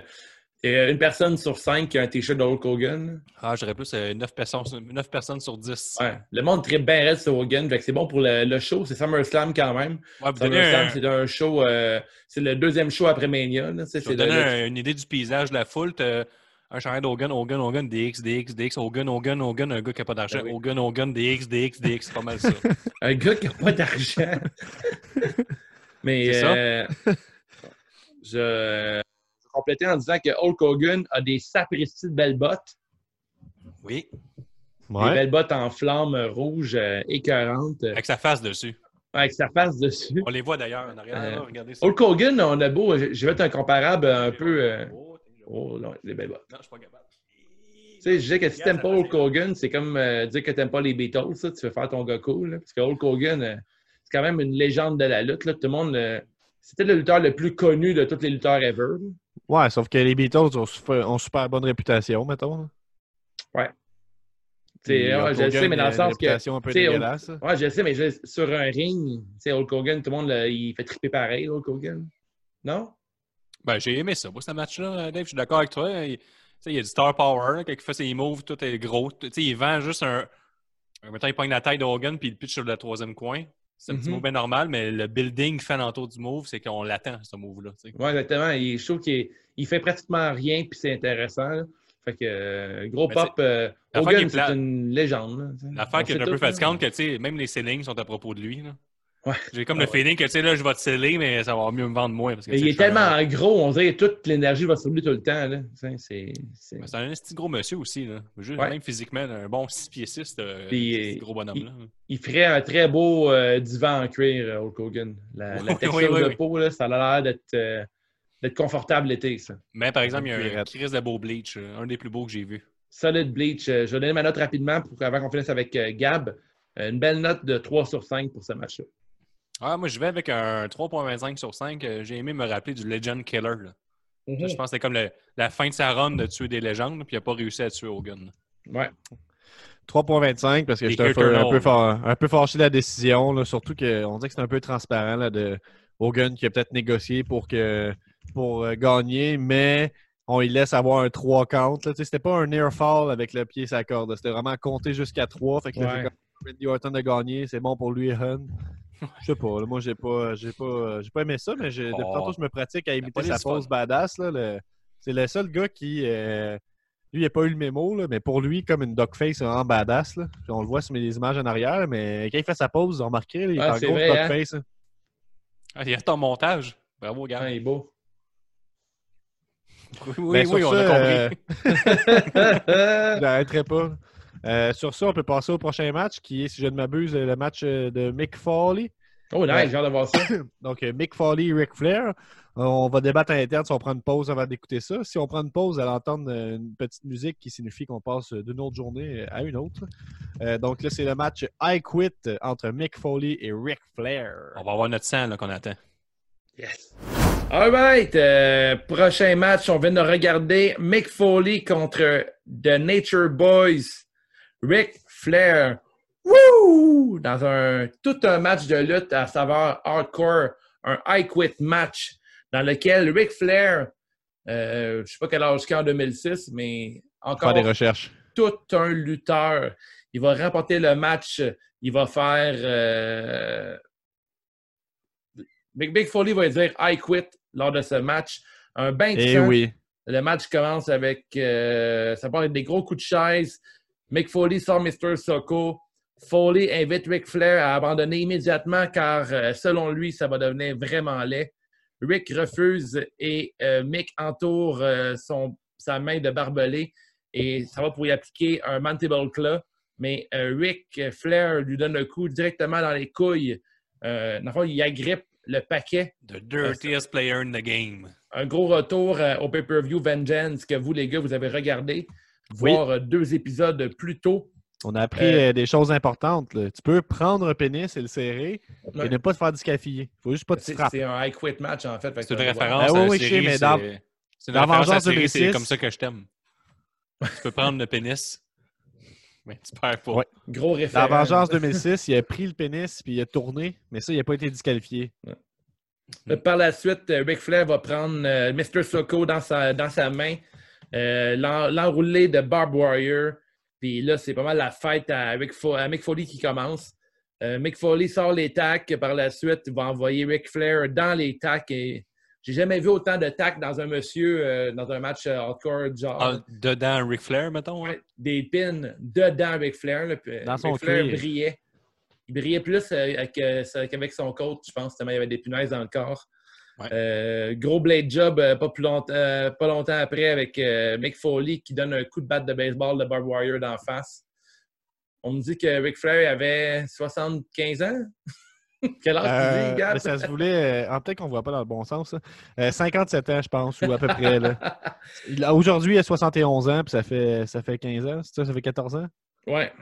il y a une personne sur cinq qui a un t-shirt de Hulk Hogan. Ah, j'aurais plus 9, personnes, 9 personnes sur 10. Ouais. Le monde tripe bien raide sur Hogan. C'est bon pour le, le show. C'est SummerSlam quand même. Ouais, SummerSlam, un- c'est un show. euh, c'est le deuxième show après Mania. C'est donner le- une idée du paysage de la foule. Un chandail d'Hogan, Hogan, Hogan, DX, DX, DX, Hogan, Hogan, Hogan, un gars qui n'a pas d'argent. Ben oui. Hogan, Hogan, DX, DX, DX, c'est pas mal ça. un gars qui n'a pas d'argent. Mais euh, je, je vais compléter en disant que Hulk Hogan a des sapristi de belles bottes. Oui. Des Ouais. belles bottes en flammes rouges euh, écœurantes. Avec sa face dessus. avec sa face dessus. On les voit d'ailleurs en arrière. Euh, là, regardez ça. Hulk Hogan, on a beau, je je vais être un comparable un peu. euh, Oh. Oh, non, bottes. Non, je suis pas capable. Tu sais, je disais que si t'aimes pas Hulk Hogan, c'est comme euh, dire que t'aimes pas les Beatles, ça, tu veux faire ton gars cool. là. parce que Hulk Hogan, euh, c'est quand même une légende de la lutte. Là. Tout le monde. euh, c'était le lutteur le plus connu de tous les lutteurs ever. Ouais, sauf que les Beatles ont super, ont super bonne réputation, mettons. C'est- ouais, Hulk je le sais, mais dans le sens que, réputation un peu tu sais, Hulk- dégueulasse. Ouais, je sais, mais je- sur un ring, tu sais, Hulk Hogan, tout le monde, le- il fait triper pareil, Hulk Hogan. Non? Ben, j'ai aimé ça. Moi, ce match-là, Dave, je suis d'accord avec toi. Il, il y a du star power. là, Quand il fait ses moves, tout est gros. Il vend juste un. un- Mettons, il pogne la taille de Hogan puis il pitch sur le troisième coin. C'est un petit Mhm. move bien normal, mais le building fait alentour du move, c'est qu'on l'attend, ce move-là. Ouais, exactement. Il, je trouve qu'il il fait pratiquement rien, puis c'est intéressant. là. Fait que, euh, gros Mais pop, euh, Hogan, c'est une légende. L'affaire qui est un peu fatigante, que tu sais, même les ceilings sont à propos de lui. là. Ouais. J'ai comme Ah le ouais. feeling que tu sais, là, je vais te sceller, mais ça va mieux me vendre moins. Parce que, il est un- tellement gros, on dirait que toute l'énergie va lui tout le temps. Là. C'est, un petit gros monsieur aussi. Là. Juste, Ouais. Même physiquement, un bon 6 pieds 6, euh, Puis, petit euh, gros bonhomme-là. Il ferait un très beau euh, divan en cuir, euh, Hulk Hogan. La, la texture oui, oui, de oui. peau, là, ça a l'air d'être, euh, d'être confortable l'été, ça. Mais par exemple, il y a un Cuirette. Chris de beau bleach, un des plus beaux que j'ai vu. Solid Bleach. je vais donner ma note rapidement pour, avant qu'on finisse avec euh, Gab. Une belle note de 3 sur 5 pour ce match-là. Ah, moi, je vais avec un 3.25 sur 5. Euh, J'ai aimé me rappeler du Legend Killer. là. Mhm. Je pense que c'était comme le- la fin de sa run de tuer des légendes, puis il n'a pas réussi à tuer Hogan. Ouais. 3.25 parce que j'étais un peu, un, peu fa- un peu fâché de la décision. là, surtout qu'on dirait que c'est un peu transparent là, de Hogan qui a peut-être négocié pour, que, pour euh, gagner, mais on y laisse avoir un 3 count. C'était pas un near fall avec le pied la corde. C'était vraiment compter jusqu'à 3. Fait que là, Ouais. Randy Orton de gagner. C'est bon pour lui et Hun. Je sais pas. là, moi, j'ai pas, j'ai pas, j'ai pas aimé ça, mais j'ai- depuis Oh. tantôt, je me pratique à imiter sa pose badass. là, le- C'est le seul gars qui. euh, lui, il n'a pas eu le mémo, là, mais pour lui, comme une dogface, c'est vraiment badass. Là. Puis on le voit sur les images en arrière, mais quand il fait sa pause, vous remarquez, là, il est Ah, en c'est gros vrai, hein? dogface. hein. Ah, il y a ton montage. Bravo, gars. Ouais, il est beau. Oui, oui, Ben, oui, on a ça, compris. Je n'arrêterai pas. Euh, sur ça, on peut passer au prochain match qui est, si je ne m'abuse, le match euh, de Mick Foley. oh, nice, Ouais. j'ai hâte de voir ça. Donc, euh, Mick Foley et Ric Flair. Euh, On va débattre à l'interne si on prend une pause avant d'écouter ça. Si on prend une pause, elle entendre euh, une petite musique qui signifie qu'on passe d'une autre journée à une autre. Euh, donc là, c'est le match I Quit entre Mick Foley et Ric Flair. On va avoir notre sang qu'on attend. Yes. All right. euh, prochain match, on vient de regarder Mick Foley contre The Nature Boys. Ric Flair. Woo! Dans un tout un match de lutte à saveur hardcore, un I Quit match dans lequel Ric Flair, euh, je ne sais pas quel âge qu'il en 2006, mais encore Faire des recherches. tout un lutteur. Il va remporter le match. Il va faire. euh, Big, Big Foley va dire I quit lors de ce match. Un bain de Eh sang. oui. Le match commence avec. euh, ça part avec des gros coups de chaise. Mick Foley sort Mr. Soko. Foley invite Ric Flair à abandonner immédiatement car, euh, selon lui, ça va devenir vraiment laid. Rick refuse et euh, Mick entoure euh, son, sa main de barbelé et ça va pour y appliquer un mandible claw. Mais euh, Rick Flair lui donne le coup directement dans les couilles. Dans le fond, il agrippe le paquet The dirtiest player in the game. un gros retour au pay-per-view Vengeance que vous, les gars, vous avez regardé. Oui. Voir euh, deux épisodes plus tôt. On a appris Euh, euh, des choses importantes. là. Tu peux prendre un pénis et le serrer Ouais. et ne pas te faire discafier. Il faut juste pas te C'est frapper. c'est un I quit match, en fait. Fait C'est une ouais. référence Ah oui, à la oui, série, mais dans- c'est- une dans référence à la c'est 2006. comme ça que je t'aime. Tu peux prendre le pénis, mais tu perds pas. Ouais. Gros Dans référent. Vengeance 2006, il a pris le pénis puis il a tourné, mais ça, il n'a pas été disqualifié. Par la suite, Ric Flair va prendre euh, Mr. Soko dans sa, dans sa main, euh, l'en- l'enrouler de Barb Warrior. Puis là, c'est pas mal la fête à, Ric Fo- à Mick Foley qui commence. Euh, Mick Foley sort les tacs. Par la suite, il va envoyer Ric Flair dans les tacs. Et j'ai jamais vu autant de tacs dans un monsieur, euh, dans un match euh, hardcore genre. Ah, dedans Ric Flair, mettons. hein? Ouais, des pins dedans Ric Flair. là, puis, Dans son Ric Flair cuir. brillait. Il brillait plus avec, qu'avec son coach, je pense, tellement il y avait des punaises dans le corps. Ouais. Euh, gros blade job euh, pas, plus longtemps, euh, pas longtemps après avec Mick Foley qui donne un coup de batte de baseball de Barb Warrior d'en face. On me dit que Ric Flair avait 75 ans. Quel âge tu dis, Gab? ça se voulait. ah, Peut-être qu'on ne voit pas dans le bon sens. ça. Euh, 57 ans, je pense, ou à peu près. Aujourd'hui, il a 71 ans, puis ça fait, ça fait 15 ans. C'est ça, ça fait 14 ans? Ouais.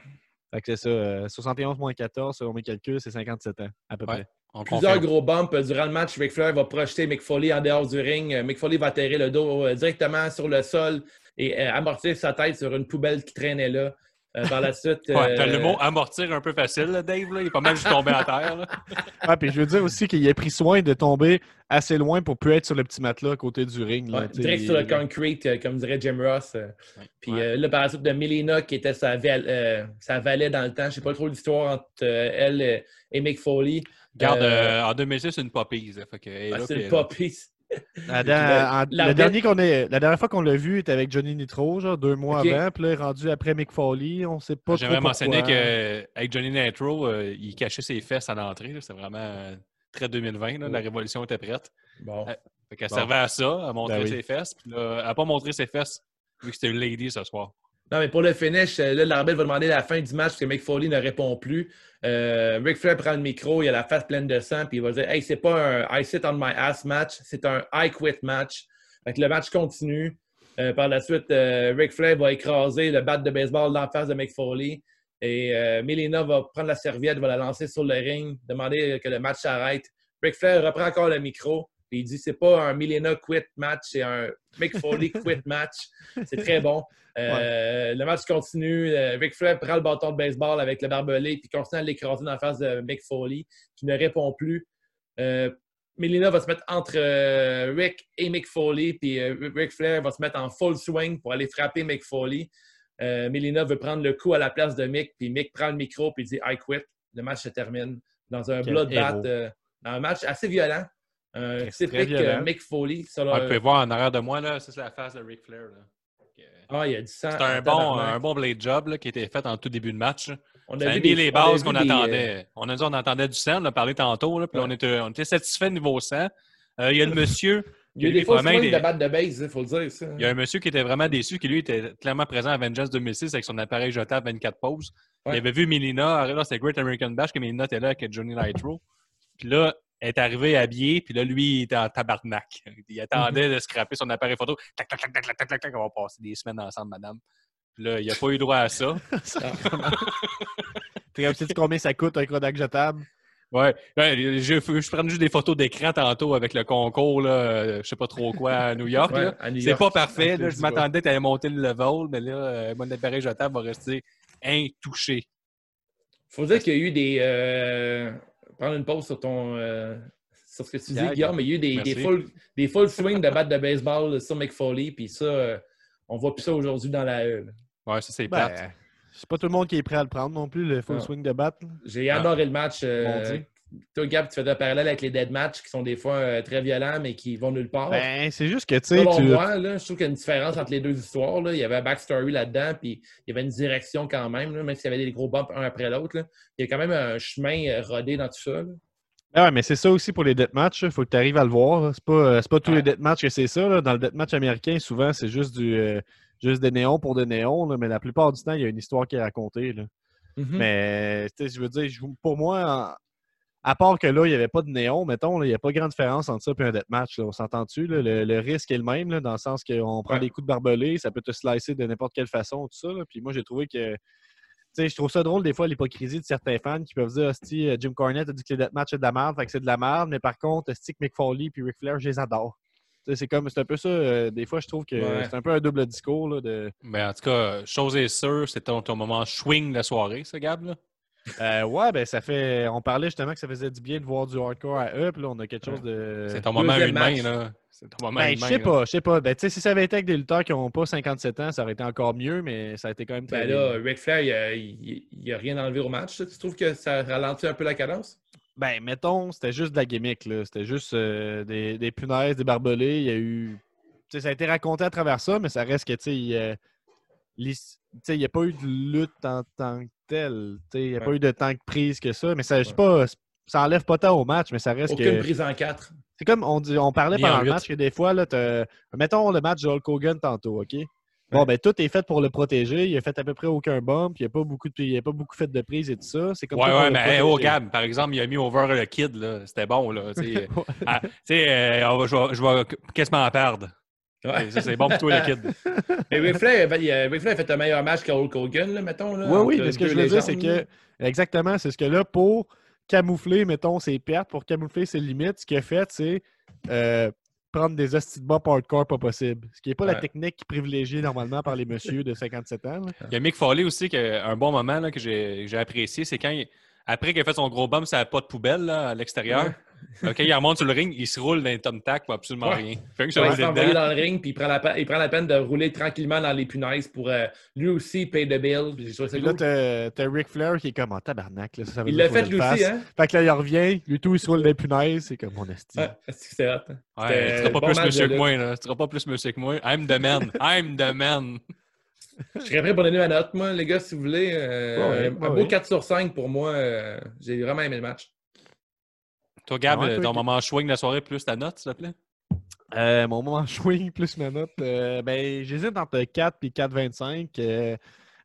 Fait que c'est ça. euh, 71 moins 14, selon mes calculs, c'est 57 ans, à peu Ouais. près. On Plusieurs confirme. gros bumps euh, durant le match. Ric Flair va projeter Mick Foley en dehors du ring. Euh, Mick Foley va atterrir le dos euh, directement sur le sol et amortir sa tête sur une poubelle qui traînait là. Euh, par la suite. Ouais, t'as euh, le mot amortir un peu facile, là, Dave. Là. Il est pas mal juste tombé à terre. Là. Ah, puis je veux dire aussi qu'il a pris soin de tomber assez loin pour plus être sur le petit matelas à côté du ring. là, Ouais, direct il- sur le concrete, comme dirait Jim Ross. Puis Ouais. euh, là, par la suite de Melina, qui était sa, val- euh, sa valet dans le temps. Je sais pas trop l'histoire entre euh, elle et Mick Foley. Regarde, Euh, euh, en 2006, c'est une poppies. elle là, c'est elle là. poppies. La, la qu'on est, dernière fois qu'on l'a vu était avec Johnny Nitro, genre deux mois avant. Puis là, il est rendu après Mick Foley. On sait pas trop J'aimerais mentionner qu'avec Johnny Nitro, euh, il cachait ses fesses à l'entrée. C'était vraiment euh, très 2020. là. La révolution était prête. Bon. Euh, Fait qu'elle Bon. servait à ça, à montrer Ben oui. ses fesses. Puis là, elle n'a pas montré ses fesses, vu que c'était une lady ce soir. Non, mais pour le finish, euh, là, l'arbitre va demander la fin du match parce que Mick Foley ne répond plus. Euh, Ric Flair prend le micro, il a la face pleine de sang, puis il va dire Hey, c'est pas un I sit on my ass match, c'est un I quit match. Le match continue. Euh, par la suite, euh, Ric Flair va écraser le bat de baseball la face de Mick Foley. Et euh, Melina va prendre la serviette, va la lancer sur le ring, demander que le match s'arrête. Ric Flair reprend encore le micro, puis il dit c'est pas un Melina quit match, c'est un Mick Foley quit match. C'est très bon. Euh, Le match continue. Euh, Ric Flair prend le bâton de baseball avec le barbelé puis continue à l'écraser dans la face de Mick Foley, qui ne répond plus. Euh, Melina va se mettre entre euh, Rick et Mick Foley, puis euh, Ric Flair va se mettre en full swing pour aller frapper Mick Foley. Melina veut prendre le coup à la place de Mick, puis Mick prend le micro puis dit I quit. Le match se termine dans un bloodbath, dans un match assez violent. Très typique euh, Mick Foley. sur Ah, vous pouvez voir en arrière de moi, là, ça, c'est la face de Ric Flair. là. Ah, il y a du sang. C'est un bon, tabarnak. un bon blade job là, qui a été fait en tout début de match. On a vu mis des- les bases qu'on des, euh, attendait. On a dit on entendait du sang, on a parlé tantôt, là, puis on, était, on était satisfait niveau sang. Euh, Il y a le monsieur. Il y a des fois des- de batte de base, il faut le dire. Ça. Il y a un monsieur qui était vraiment déçu, qui lui était clairement présent à Vengeance 2006 avec son appareil jetable 24 pauses. Ouais. Il avait vu Melina, là, c'était Great American Bash, que Melina était là avec Johnny Nitro. Puis là, elle est arrivée habillée, puis là, lui, il était en tabarnak. Il attendait de scraper son appareil photo. Tac, tac, tac, tac, tac, tac, on va passer des semaines ensemble, madame. Puis là, il n'a pas eu droit à ça. T'es comme, sais-tu combien ça coûte un Kodak jetable? Ouais, ouais, je, je prends juste des photos d'écran tantôt avec le concours, là, euh, je sais pas trop quoi, à New York. Ouais, à C'est pas parfait. Là, je m'attendais que tu allais monter le level, mais là, euh, mon appareil jetable va rester intouché. faut dire qu'il y a eu des. euh, Prendre une pause sur ton. euh, Sur ce que tu dis. Guillaume, mais il y a eu des, des, full, des full swings de batte de baseball sur Mick Foley, puis ça, euh, on voit plus ça aujourd'hui dans la E. Ouais, ça, c'est Ben, plate. c'est pas tout le monde qui est prêt à le prendre non plus, le full swing de batte. J'ai Ah. adoré le match. euh. Toi, Gab, tu fais des parallèles avec les dead match qui sont des fois euh, très violents, mais qui vont nulle part. Ben, c'est juste que, tu sais, Selon tu... moi, là, je trouve qu'il y a une différence entre les deux histoires. là. Il y avait un backstory là-dedans, puis il y avait une direction quand même, là, même s'il y avait des gros bumps un après l'autre. Il y a quand même un chemin euh, rodé dans tout ça. là. Ah ouais, mais c'est ça aussi pour les deathmatchs. Il faut que tu arrives à le voir. C'est pas, euh, pas tous Ouais. les deathmatchs que c'est ça. là. Dans le deathmatch américain, souvent, c'est juste du euh, juste des néons pour des néons. là. Mais la plupart du temps, il y a une histoire qui est racontée. là. Mhm. Mais, je veux dire, pour moi, à part que là, il n'y avait pas de néon, mettons, là, il n'y a pas grande différence entre ça et un deathmatch. là. On s'entend-tu? Le, le risque est le même, là, dans le sens qu'on prend Ouais. des coups de barbelé, ça peut te slicer de n'importe quelle façon, tout ça. là. Puis moi, j'ai trouvé que. Tu sais, je trouve ça drôle des fois l'hypocrisie de certains fans qui peuvent dire Hostie, euh, Jim Cornette a dit que les deathmatchs c'est de la merde, fait que c'est de la merde, mais par contre, Stick Mick Foley puis Ric Flair, je les adore. Tu sais, C'est comme c'est un peu ça. euh, des fois, je trouve que Ouais. c'est un peu un double discours là, de. Mais en tout cas, chose est sûre, c'est ton, ton moment swing de la soirée, ça, Gab. Là? Euh, ouais, ben ça fait. On parlait justement que ça faisait du bien de voir du hardcore à eux, puis là, on a quelque chose de. C'est ton moment humain, match. là. C'est ton moment Ben, je humain. sais là. pas, je sais pas. Ben, tu sais, si ça avait été avec des lutteurs qui n'ont pas 57 ans, ça aurait été encore mieux, mais ça a été quand même très Ben là, Ric Flair, il n'a rien enlevé au match. Tu trouves que ça ralentit un peu la cadence? Ben, mettons, c'était juste de la gimmick, là. C'était juste euh, des, des punaises, des barbelés. Il y a eu. Tu sais, ça a été raconté à travers ça, mais ça reste que, tu sais, il, l'his- tu sais, il n'y a pas eu de lutte en tant que telle. Il n'y a pas eu de tant que prise que ça. Mais ça, Ouais. pas, ça enlève pas tant au match, mais ça reste Aucune que. prise en quatre. C'est comme on, dit, on parlait Ni pendant en le match que des fois, là, mettons le match de Hulk Hogan tantôt, OK? Bon, ben tout est fait pour le protéger. Il a fait à peu près aucun bump. Il n'y a, pas beaucoup de- il a pas beaucoup fait de prise et tout ça. C'est comme Ouais, ouais, mais hey, oh, Gab, par exemple, il a mis over le kid, là. C'était bon, là. Tu sais, Ah, euh, on va- je vais- je vais quasiment en perdre. Ouais. C'est bon pour toi, le kid. Mais Ric Flair, il a, Ric Flair a fait un meilleur match que Hulk Hogan, là, mettons. Là, Oui, oui, mais ce que je veux dire, c'est que. Exactement, c'est ce que là, pour camoufler, mettons, ses pertes, pour camoufler ses limites, ce qu'il a fait, c'est. euh, prendre des hosties de bop hardcore pas possible. Ce qui n'est pas la technique privilégiée normalement par les messieurs de 57 ans. là. Il y a Mick Foley aussi, qui a un bon moment là, que j'ai apprécié, c'est quand, il- après qu'il a fait son gros bump, ça n'a pas de poubelle là, à l'extérieur. Ouais. Quand il remonte sur le ring, il se roule dans un tom tac pour absolument Ouais. rien. Fait que Il je se dans le ring, puis il prend, la, pe- il prend la peine de rouler tranquillement dans les punaises pour euh, lui aussi payer de bill. Puis Puis là, t'as Ric Flair qui est comme en tabarnak. Là, ça, ça Il l'a fait lui aussi, hein? Fait que là, il revient, lui tout, il se roule des punaises. C'est comme mon esti. Ouais, est-ce que c'est hot? hein? Ouais, tu seras pas bon plus monsieur que moi. Là. Tu seras pas plus monsieur que moi. I'm the man. I'm the man. Je serais prêt pour donner ma note, moi, les gars, si vous voulez. Euh, Ouais, un ouais, beau ouais. 4 sur 5 pour moi. euh, j'ai vraiment aimé le match. Toi, Gab, Ouais, toi, ton moment swing de la soirée, plus ta note, s'il te plaît? Euh, mon moment swing plus ma note, euh, ben, j'hésite entre 4 et 4,25. Euh,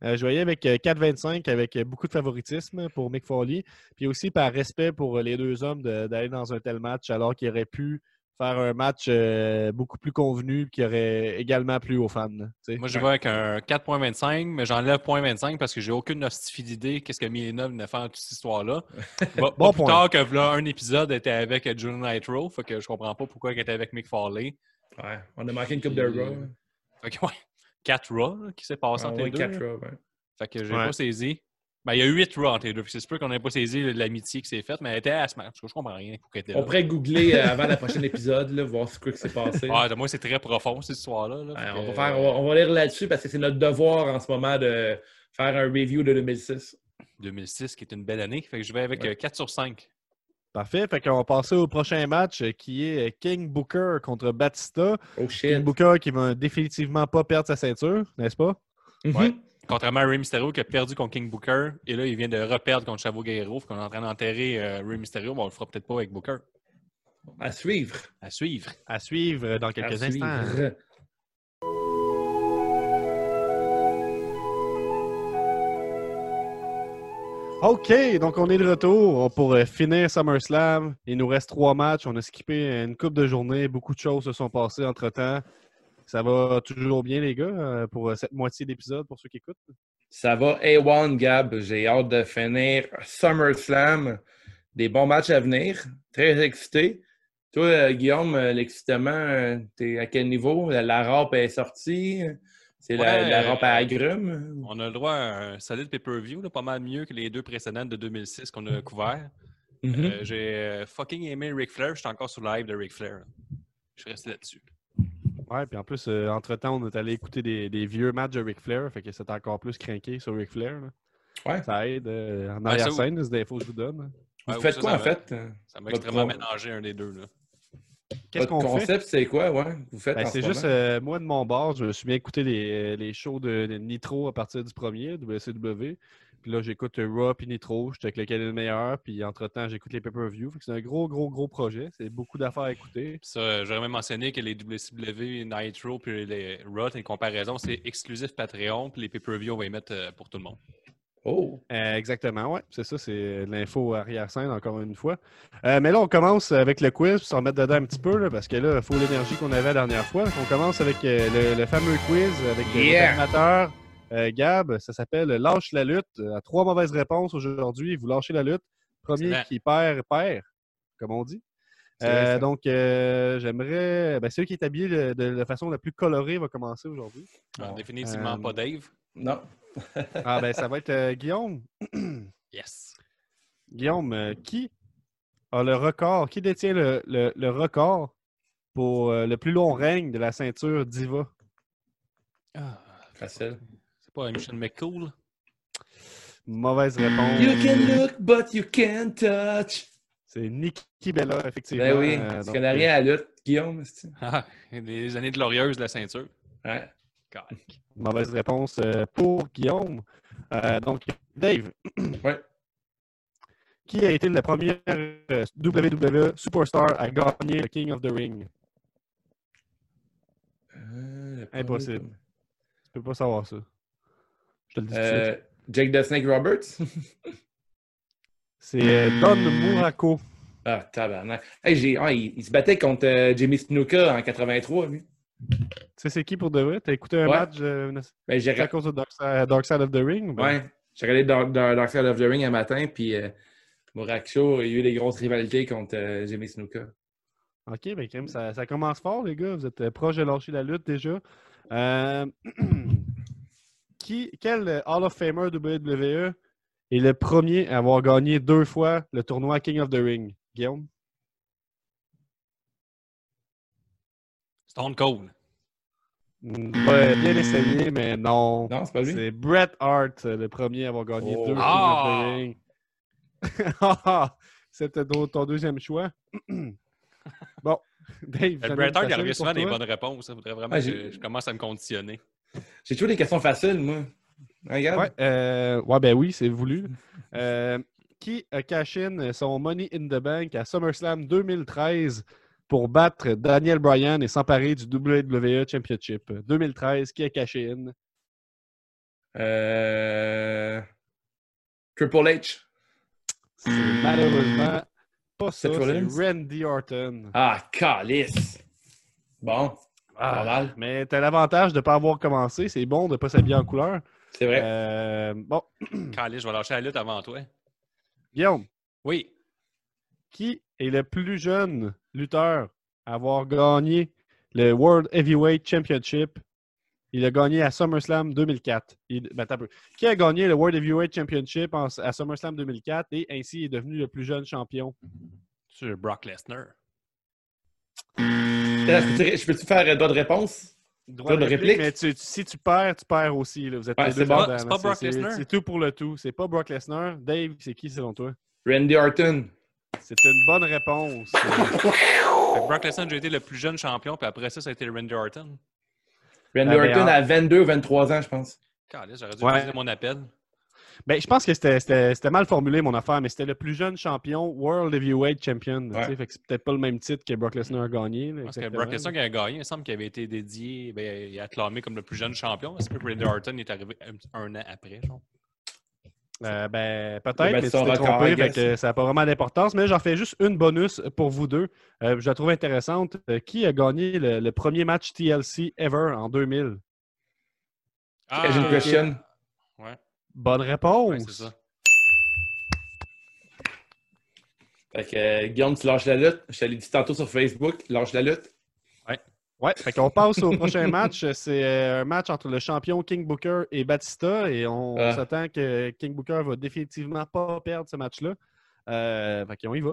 euh, je voyais avec euh, 4,25 avec euh, beaucoup de favoritisme pour Mick Foley. Puis aussi par respect pour les deux hommes de- d'aller dans un tel match alors qu'il aurait pu faire un match euh, beaucoup plus convenu qui aurait également plu aux fans. Moi, je vais avec un 4.25, mais j'enlève 0.25 parce que j'ai aucune hostifie d'idée qu'est-ce que Milena venait faire dans toute cette histoire-là. Bon plus point. tard que là, un épisode était avec June Nitro, fait que je comprends pas pourquoi elle était avec Mick Foley. Ouais, on a manqué une coupe de Raw. Fait que ouais, 4 Raw qui s'est passé Ah, entre les ouais, deux. 4 là. Raw, ouais. Fait que j'ai Ouais. pas saisi. Ben, il y a 8 Raw entre les deux. Fait que C'est sûr qu'on n'avait pas saisi l'amitié qui s'est faite, mais elle était à ce match. Je comprends rien. On pourrait googler euh, avant le prochain épisode, là, voir ce qui s'est passé. Ouais, de moi, c'est très profond, cette histoire-là. là. On, que, va faire, on, va, on va lire là-dessus parce que c'est notre devoir en ce moment de faire un review de 2006. 2006, qui est une belle année. Fait que je vais avec Ouais. euh, 4 sur 5. Parfait. Fait qu'on va passer au prochain match euh, qui est King Booker contre Batista. Oh King. Booker qui va définitivement pas perdre sa ceinture, n'est-ce pas? Mhm. Ouais. Contrairement à Rey Mysterio qui a perdu contre King Booker, et là, il vient de reperdre contre Chavo Guerrero. Qu'on est en train d'enterrer euh, Rey Mysterio, mais on le fera peut-être pas avec Booker. À suivre. À suivre. À suivre euh, dans À quelques instants. suivre. OK, donc on est de retour pour euh, finir SummerSlam. Il nous reste trois matchs. On a skippé une coupe de journée. Beaucoup de choses se sont passées entre-temps. Ça va toujours bien, les gars, euh, pour euh, cette moitié d'épisode, pour ceux qui écoutent? Ça va A1, Gab. J'ai hâte de finir SummerSlam. Des bons matchs à venir. Très excité. Toi, euh, Guillaume, l'excitement, t'es à quel niveau? La, la est sortie? C'est la, Ouais, la râpe à agrumes? On a le droit à un solide pay-per-view, là, pas mal mieux que les deux précédentes de 2006 qu'on a couvert. Mhm. Euh, J'ai fucking aimé Ric Flair. Je suis encore sur le live de Ric Flair. Je suis resté là-dessus. Ouais, puis en plus, euh, entre-temps, on est allé écouter des, des vieux matchs de Ric Flair. Fait que c'est encore plus craqué sur Ric Flair. là. Ouais. Ça aide euh, en Ouais, arrière-scène, c'est des infos que je vous donne. Vous Ouais, faites ça, quoi, ça en fait? Ça m'a extrêmement pro- ménagé un des deux. Là. Qu'est-ce Votre qu'on fait? concept, c'est quoi, ouais? Vous faites Ben, en c'est ce juste, euh, moi, de mon bord, je me suis bien écouté les, les shows de, de Nitro à partir du premier, WCW. Puis là, j'écoute euh, Raw puis Nitro, je check lequel est le meilleur. Puis entre-temps, j'écoute les pay-per-view. C'est un gros, gros, gros projet. C'est beaucoup d'affaires à écouter. Puis ça, euh, j'aurais même mentionné que les WCW, Nitro puis les Raw, une comparaison, c'est exclusif Patreon. Puis les pay-per-view, on va y mettre euh, pour tout le monde. Oh! Euh, exactement, ouais. C'est ça, c'est l'info arrière-scène, encore une fois. Euh, mais là, on commence avec le quiz, pour s'en mettre dedans un petit peu, là, parce que là, il faut l'énergie qu'on avait la dernière fois. On commence avec euh, le, le fameux quiz avec Yeah! animateur euh, Gab. Ça s'appelle Lâche la lutte. À trois mauvaises réponses aujourd'hui. Vous lâchez la lutte. Premier qui perd, perd, comme on dit. Vrai, Euh, donc, euh, j'aimerais. Ben, celui qui est habillé de, de la façon la plus colorée va commencer aujourd'hui. Bon, définitivement euh, pas Dave. Non. Ah, ben, ça va être euh, Guillaume. Yes. Guillaume, euh, qui a le record, qui détient le, le- le record pour euh, le plus long règne de la ceinture Diva? Ah, Facile. C'est pas Michel McCool? Mauvaise réponse. You can look, but you can't touch. C'est Nikki Bella, effectivement. Ben oui, Euh, tu donc, connais rien à la lutte, Guillaume. c'est-tu? Ah, les années glorieuses de la ceinture. Ouais. Mauvaise réponse euh, pour Guillaume. Euh, donc, Dave. Ouais. Qui a été le premier WWE Superstar à gagner le King of the Ring? Euh, le Impossible. Tu peux pas savoir ça. Je te le dis tout de Euh, suite. Jake the Snake Roberts? C'est euh, Don Muraco. ah, tabarnak. Hey, j'ai- ah, il, il se battait contre euh, Jimmy Snuka en 83, lui. Tu sais c'est qui pour de vrai? T'as écouté un Ouais. match euh, Ben, j'ai à cause de Dark Side, Dark Side of the Ring? ou ben? Ouais, j'ai regardé Dark, Dark- Dark Side of the Ring un matin, puis euh, Muraksho, il y a eu des grosses rivalités contre euh, Jimmy Snuka. OK, ben, crème, ça, ça commence fort, les gars. Vous êtes proche de lâcher la lutte déjà. Qui, quel Hall of Famer WWE est le premier à avoir gagné deux fois le tournoi King of the Ring? Guillaume? Stone Cold. Mm, ouais, bien essayé, mais non. Non, c'est pas lui? C'est Bret Hart, euh, le premier à avoir gagné Oh. deux King Ah! of the Ring. Ah! C'était ton, ton deuxième choix. bon, Dave. Bret Hart, il pour souvent des bonnes réponses. Il faudrait vraiment que je commence à me conditionner. J'ai toujours des questions faciles, moi. Regarde. Ouais, euh, ouais, ben oui, c'est voulu. Euh, qui a cash in son Money in the Bank à SummerSlam 2013 pour battre Daniel Bryan et s'emparer du WWE Championship? 2013, qui a caché in? Euh... Triple H. C'est malheureusement pas ça, c'est? Randy Orton. Ah, calice. Bon, Ah, pas mal. mais t'as l'avantage de ne pas avoir commencé. C'est bon de ne pas s'habiller en couleur. C'est vrai. Euh, bon, Calais, je vais lâcher la lutte avant toi. Guillaume, Oui. qui est le plus jeune lutteur à avoir gagné le World Heavyweight Championship? Il a gagné à SummerSlam 2004. Il- ben. Qui a gagné le World Heavyweight Championship en- à SummerSlam 2004 et ainsi est devenu le plus jeune champion? Sur Brock Lesnar. Je peux-tu faire droit de réponse? Droit de réplique? Mais tu- tu- si tu perds, tu perds aussi. là. Vous êtes Ouais, c'est pas Brock Lesnar? C'est tout pour le tout. C'est pas Brock Lesnar. Dave, c'est qui selon toi? Randy Orton. C'est une bonne réponse. Brock Lesnar a déjà été le plus jeune champion, puis après ça, ça a été Randy Orton. Randy Orton à 22 23 ans, je pense. Calais, j'aurais dû Ouais. utiliser mon appel. Ben, je pense que c'était- mal formulé, mon affaire, mais c'était le plus jeune champion World Heavyweight Champion. Ouais. Fait que c'est peut-être pas le même titre que Brock Lesnar a gagné. là, Parce que. Brock Lesnar qui a gagné, il me semble qu'il avait été dédié, ben, il est acclamé comme le plus jeune champion. Est-ce que Randy Orton est arrivé un, un an après? Genre? Euh, ben, peut-être, mais tu son t'es record, trompé, fait que ça n'a pas vraiment d'importance. Mais j'en fais juste une bonus pour vous deux. Euh, je la trouve intéressante. Euh, qui a gagné le, le premier match TLC ever en 2000? Ah, J'ai une question. Ouais, Bonne réponse. ouais, c'est ça. Fait que euh, Guillaume, tu lâches la lutte. Je te l'ai dit tantôt sur Facebook. Lâche la lutte. Ouais, fait qu'on passe au prochain match. C'est euh, un match entre le champion King Booker et Batista et on Ah. s'attend que King Booker va définitivement pas perdre ce match-là. Euh, fait qu'on y va.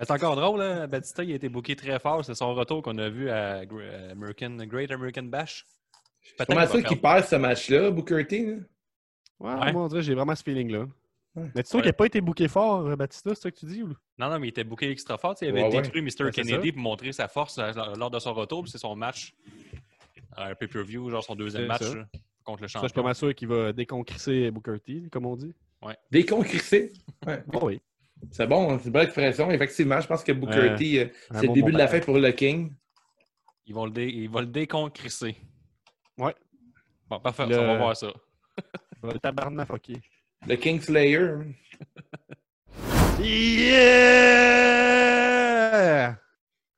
Mais C'est encore drôle, hein? Batista, il a été booké très fort. C'est son retour qu'on a vu à American, Great American Bash. Je suis pas mal sûr qu'il perd ce match-là, Booker T. Ouais, Ouais. moi, on dirait que j'ai vraiment ce feeling-là. Ouais. Mais tu Ouais. qu'il n'a pas été booké fort, euh, Batista, c'est ça que tu dis? Ou... Non, non, mais il était booké extra fort. sais, Il avait Ouais, ouais. détruit Mr. Kennedy pour montrer sa force euh, lors de son retour. puis C'est son match, un pay-per-view, genre son deuxième match là, contre le Ça, je suis pas champion. mal sûr qu'il va déconcrisser Booker T, comme on dit. Ouais. Oh oui. C'est bon, c'est une belle expression. Effectivement, je pense que Booker. T, euh, c'est bon le début de la fin pour le King. Ils vont le, dé- ils vont le déconcrisser. Ouais. Bon, parfait, Le- ça, on va voir ça. Le tabarnak, ok. Le King Slayer. Yeah!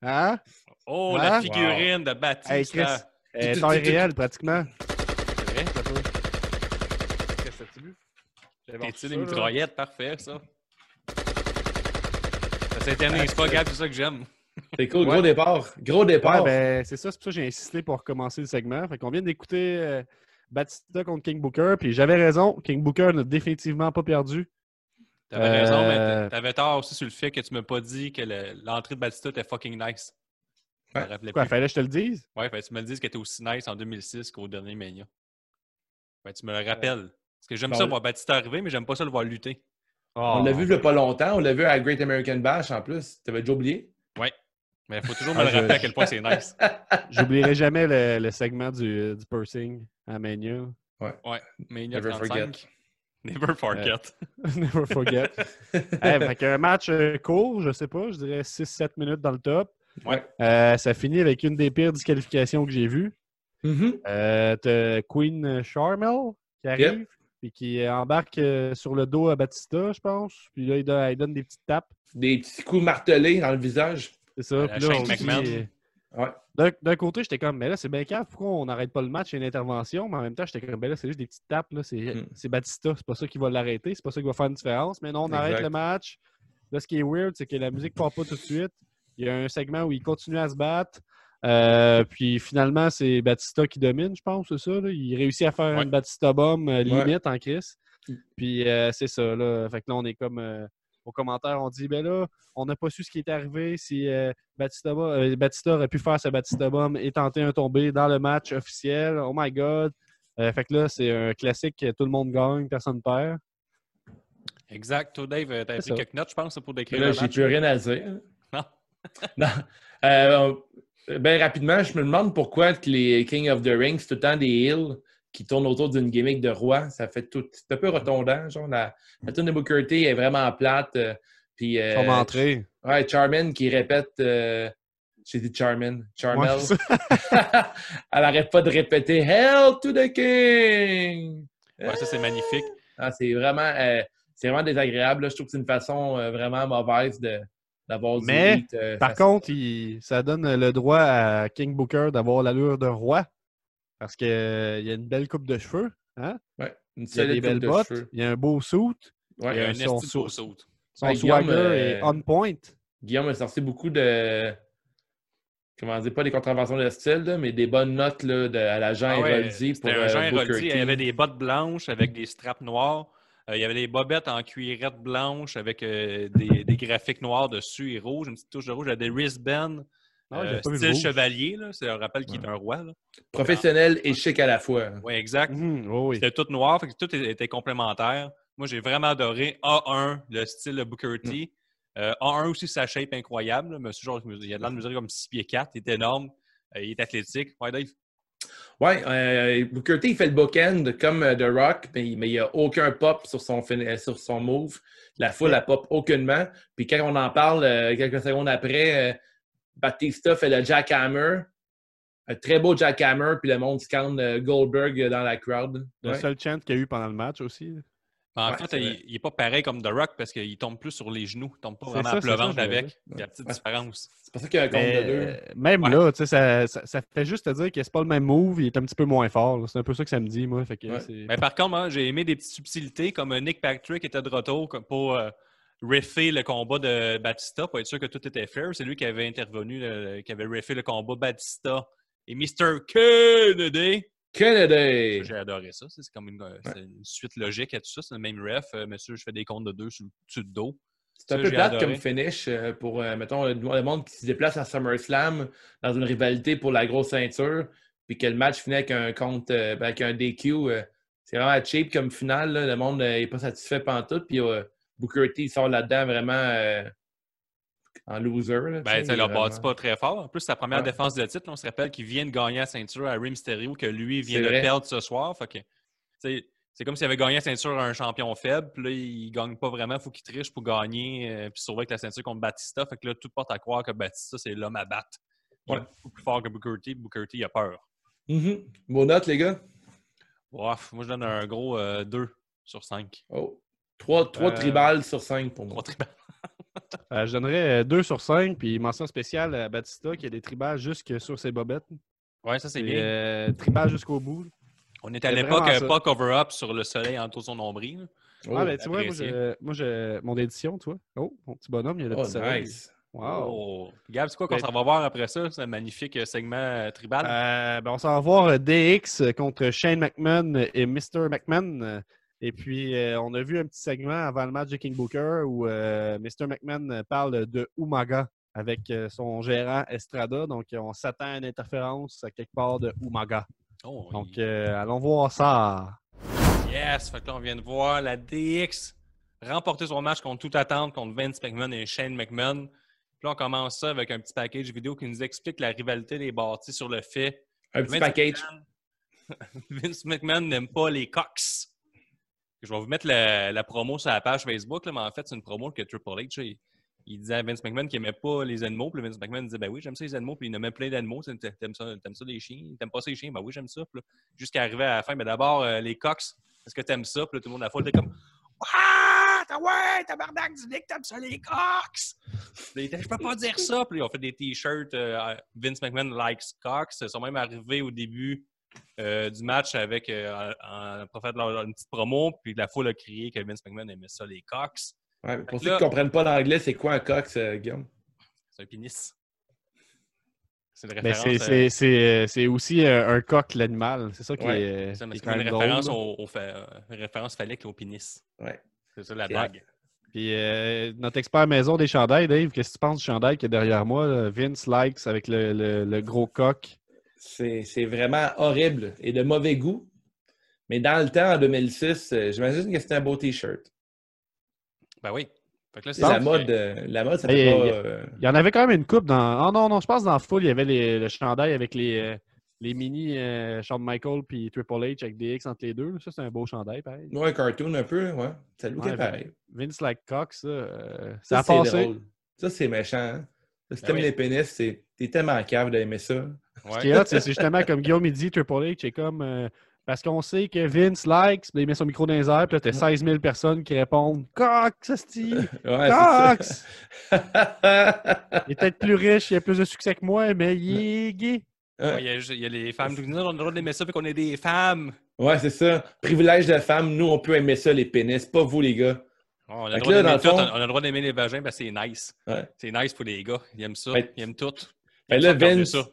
Hein? Oh, Hein? la figurine de Batista. Hey, Chris, taille tu- tu- réelle, pratiquement. C'est vrai? Qu'est-ce que t'as vu? Ça, des mitraillettes? Parfait, ça. Ça s'éternise pas, Gab, c'est ça que j'aime. C'est cool, Ouais. gros départ. Gros départ. Ouais, ben, c'est ça, c'est pour ça que j'ai insisté pour commencer le segment. Fait qu'on vient d'écouter euh, Batista contre King Booker, puis j'avais raison, King Booker n'a définitivement pas perdu. T'avais Euh, raison, mais t'a- t'avais tort aussi sur le fait que tu m'as pas dit que le- l'entrée de Batista était fucking nice. Ouais. Quoi, plus. fallait que je te le dise? Ouais, fait, tu me le dises qu'elle était aussi nice en 2006 qu'au dernier Mania. Tu me le rappelles. Parce que j'aime Bon, ça le- voir Batista arriver, mais j'aime pas ça le voir lutter. On l'a vu il y a pas longtemps. On l'a vu à Great American Bash en plus. T'avais déjà oublié? Mais il faut toujours me Ah, le je- rappeler à quel point c'est nice. J'oublierai jamais le, le segment du, du pursing à Mania. Mania Never 35. Never forget. Never forget. hey, fait qu'un match euh, court, je sais pas, je dirais 6-7 minutes dans le top. Ouais. Euh, ça finit avec une des pires disqualifications que j'ai vues. Euh, t'as Queen Charmel qui arrive et qui embarque sur le dos à Batista, je pense. Puis là, il donne, il donne des petites tapes. Des petits coups martelés dans le visage. C'est ça. La Puis là, Shane on dit, euh, Ouais. D'un côté, j'étais comme, mais là, c'est bien grave, pourquoi on n'arrête pas le match, il y a une intervention, mais en même temps, j'étais comme, ben là, c'est juste des petites tapes, là, c'est Mm. c'est Batista, c'est pas ça qui va l'arrêter, c'est pas ça qui va faire une différence, mais non, on arrête le match. Là, ce qui est weird, c'est que la musique part pas tout de suite. Il y a un segment où il continue à se battre. Euh, puis finalement, c'est Batista qui domine, je pense, c'est ça. là. Il réussit à faire Ouais. une Batista bomb euh, limite en crise. Puis euh, c'est ça. Là. Fait que là, on est comme euh, aux commentaires, on dit ben là, on n'a pas su ce qui est arrivé si euh, Batista, euh, Batista aurait pu faire sa Batista bomb et tenter un tombé dans le match officiel. Oh my god. Euh, fait que là, c'est un classique, tout le monde gagne, personne perd. Exact. Toi, Dave, C'est pris ça. quelques notes, je pense, pour décrire Là, le j'ai plus rien à dire. Non. non. Euh, ben rapidement, je me demande pourquoi que les King of the Ring, c'est tout le temps des heels qui tournent autour d'une gimmick de roi. Ça fait tout. C'est un peu retondant. Genre, la, la tune de Booker T est vraiment plate. euh, puis, euh, Comme entrée. Ouais, Charmin qui répète. euh, J'ai dit Charmin. Charmel. Elle arrête pas de répéter Hell to the King! Ouais, ça, c'est magnifique. Ah, c'est vraiment, euh, c'est vraiment désagréable. là. Je trouve que c'est une façon euh, vraiment mauvaise de, d'avoir du Mais, euh, Par contre, il- ça donne le droit à King Booker d'avoir l'allure de roi. Parce qu'il y a une belle coupe de cheveux. Hein? Ouais, une Il y a des belles coupe de bottes. cheveux. Il y a un beau suit. Ouais, Il y a un euh, son beau saut. saut. Son Ouais, Guillaume, swagger euh, est on point. Guillaume a sorti beaucoup de. Comment dire, pas des contraventions de style, là, mais des bonnes notes là, de, à l'agent Ah ouais, Héroldi pour C'était un euh, Jean Booker Héroldi. Il y avait des bottes blanches avec des straps noirs. Euh, il y avait des bobettes en cuirette blanche avec euh, des, des graphiques noirs dessus et rouges, une petite touche de rouge. Il y a des wristbands. Ah, euh, pas style chevalier, là. c'est un rappel qu'il est un roi. là. Professionnel et chic à la fois. Oui, exact. Oh oui. C'était tout noir, fait que tout était complémentaire. Moi, j'ai vraiment adoré A1, le style de Booker T. Euh, A1 aussi, sa shape incroyable. là. Monsieur, genre, il a de l'air de mesurer comme 6 pieds 4. Il est énorme. Euh, il est athlétique. Ouais, Dave? Ouais, euh, Booker T, il fait le bookend comme euh, The Rock, mais, mais il n'y a aucun pop sur son, fin- sur son move. La foule, elle pop aucunement. Puis quand on en parle, euh, quelques secondes après, euh, Batista fait le jackhammer. Un très beau jackhammer, puis le monde scanne euh, Goldberg dans la crowd. Le Ouais. seul chant qu'il y a eu pendant le match aussi. En Ouais, fait, il, vrai. il est pas pareil comme The Rock parce qu'il tombe plus sur les genoux. Il tombe pas vraiment ça, à voulais avec. Il y a une petite Ouais. différence. C'est pour ça qu'il y a un compte Mais, de deux. euh, même Ouais. là, ça, ça, ça fait juste te dire que c'est pas le même move, il est un petit peu moins fort. C'est un peu ça que ça me dit, moi. Fait que Ouais. c'est- Mais par contre, moi, j'ai aimé des petites subtilités comme euh, Nick Patrick était de retour comme pour euh, riffer le combat de Batista pour être sûr que tout était fair. C'est lui qui avait intervenu, qui avait riffé le combat Batista et Mr. Kennedy. Kennedy! J'ai adoré ça. C'est comme une, euh, une suite logique à tout ça. C'est le même ref. Euh, monsieur, je fais des comptes de deux sur le dos. C'est un peu plate adoré. comme finish euh, pour, mettons, le, monde qui se déplace à SummerSlam dans une rivalité pour la grosse ceinture, puis que le match finit avec un compte, ben, avec un DQ. c'est vraiment cheap comme finale. là. Le monde n'est pas satisfait pantoute. Puis euh, Booker T sort là-dedans vraiment euh, en loser. là, Ben, il l'a bâti pas très fort. En plus, sa première défense de titre, là, on se rappelle qu'il vient de gagner la ceinture à Rey Mysterio, que lui vient de vrai. perdre ce soir. C'est comme s'il avait gagné la ceinture à un champion faible, puis là, il gagne pas vraiment, il faut qu'il triche pour gagner, euh, puis sauver avec la ceinture contre Batista. Fait que là, tout porte à croire que Batista, c'est l'homme à battre. Il est Ouais. beaucoup plus fort que Booker T. Booker T, il a peur. Mhm. Vos notes, les gars? Ouf, moi, je donne un gros euh, 2 sur 5. Oh. 3, Euh, tribales sur 5 pour moi. Trois tribales. Euh, je donnerais 2 sur 5, puis mention spéciale à Batista qui a des tribales jusque sur ses bobettes. Ouais, ça, c'est bien. euh, tribal jusqu'au bout. On est à l'époque euh, pas cover-up sur le soleil en dessous de son nombril. Oh, ah, ben, tu vois, moi, je- moi, je- mon édition, tu vois. Oh, mon petit bonhomme, il y a le oh, petit soleil. nice. Wow. Oh. Gab, c'est quoi qu'on Ben- s'en va voir après ça, ce magnifique euh, segment euh, tribal? Euh, ben, on s'en va voir euh, DX contre Shane McMahon et Mr. McMahon. Et puis, euh, on a vu un petit segment avant le match de King Booker où euh, Mr. McMahon parle de Umaga avec euh, son gérant Estrada. Donc, euh, on s'attend à une interférence à quelque part de Umaga. Oh, Donc, euh, allons voir ça. yes! Fait que là, on vient de voir la DX remporter son match contre toute attente contre Vince McMahon et Shane McMahon. Puis là, on commence ça avec un petit package vidéo qui nous explique la rivalité des bâtis sur le fait Un petit Vince package. McMahon- Vince McMahon n'aime pas les Cox. Je vais vous mettre la, promo sur la page Facebook, mais en fait, c'est une promo que Triple H, il, disait à Vince McMahon qu'il n'aimait pas les animaux. Puis Vince McMahon disait Ben oui, j'aime ça les animaux. Puis il nommait plein d'animaux. T'aimes ça, t'aimes ça les chiens T'aimes pas les chiens Ben oui, j'aime ça. Jusqu'à arriver à la fin, mais d'abord, euh, les Cox, est-ce que t'aimes ça Puis tout le monde à la foule était comme Ah, t'as- ouais, tabarnak, dis que t'aimes ça les Cox Je peux pas dire ça. Puis ils ont fait des t-shirts euh, Vince McMahon likes Cox. Ils sont même arrivés au début euh, du match avec euh, faire leur- une petite promo, puis la foule a crié que Vince McMahon aimait ça, les Cox. Ouais, pour ceux là- qui ne comprennent pas l'anglais, c'est quoi un cox, euh, Guillaume? C'est un pénis. C'est euh, c'est c'est, euh, c'est aussi un, un coq, l'animal. C'est ça qui Ouais, est. c'est une référence, au, au fa- euh, une référence phallique au pénis. Ouais. C'est ça la blague. Puis euh, notre expert maison des chandails, Dave, qu'est-ce que tu penses du chandail qui est derrière moi? là? Vince Likes avec le, le- le gros coq. C'est vraiment horrible et de mauvais goût. Mais dans le temps, en 2006, euh, j'imagine que c'était un beau T-shirt. Ben oui. Fait que là, La mode, euh, la mode, ça fait hey, pas... hey. euh, Il y en avait quand même une coupe dans. Oh non, non, je pense que dans Full, il y avait les- le chandail avec les, les mini euh, Shawn Michael puis Triple H avec des X entre les deux. Ça, c'est un beau chandail, pareil. Ouais, un cartoon un peu, ouais. Ça lookait Ouais, pareil. Vince Like Coq, ça, euh, ça, Ça, a passé. drôle. Ça, c'est méchant. hein. Si Ben t'aimes oui. les pénis, c'est- t'es tellement cave d'aimer ça. Ouais. Ce qui est hot, c'est justement comme Guillaume il dit, Triple H, c'est comme. euh, parce qu'on sait que Vince likes, puis il met son micro dans les airs, puis là, t'as 16 000 personnes qui répondent Cox, asti! Ouais, Cox! Il est peut-être plus riche, il a plus de succès que moi, mais il est gay. Ouais, Il y, a juste- il y a les femmes disent on a le droit d'aimer ça, puis qu'on est des femmes. Ouais, c'est ça. Privilège de femme, nous, on peut aimer ça, les pénis, pas vous, les gars. On, a le droit là, d'aimer le fond- on a le droit d'aimer les vagins, parce que c'est nice. Ouais. C'est nice pour les gars. Ils aiment ça. Ils aiment tout. Ils là, aiment ça, Vince, ça.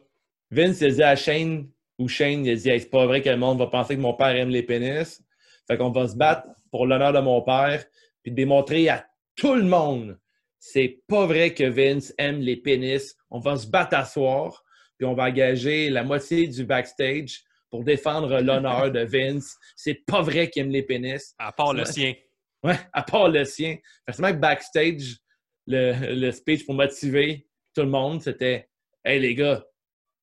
Vince, il a dit à Shane, ou Shane, il a dit Hey, c'est pas vrai que le monde va penser que mon père aime les pénis. Fait qu'on va se battre pour l'honneur de mon père, puis démontrer à tout le monde c'est pas vrai que Vince aime les pénis. On va se battre à soir, puis on va engager la moitié du backstage pour défendre l'honneur de Vince. C'est pas vrai qu'il aime les pénis. À part le sien. Ouais, à part le sien. Forcément que backstage, le, le speech pour motiver tout le monde, c'était Hey les gars,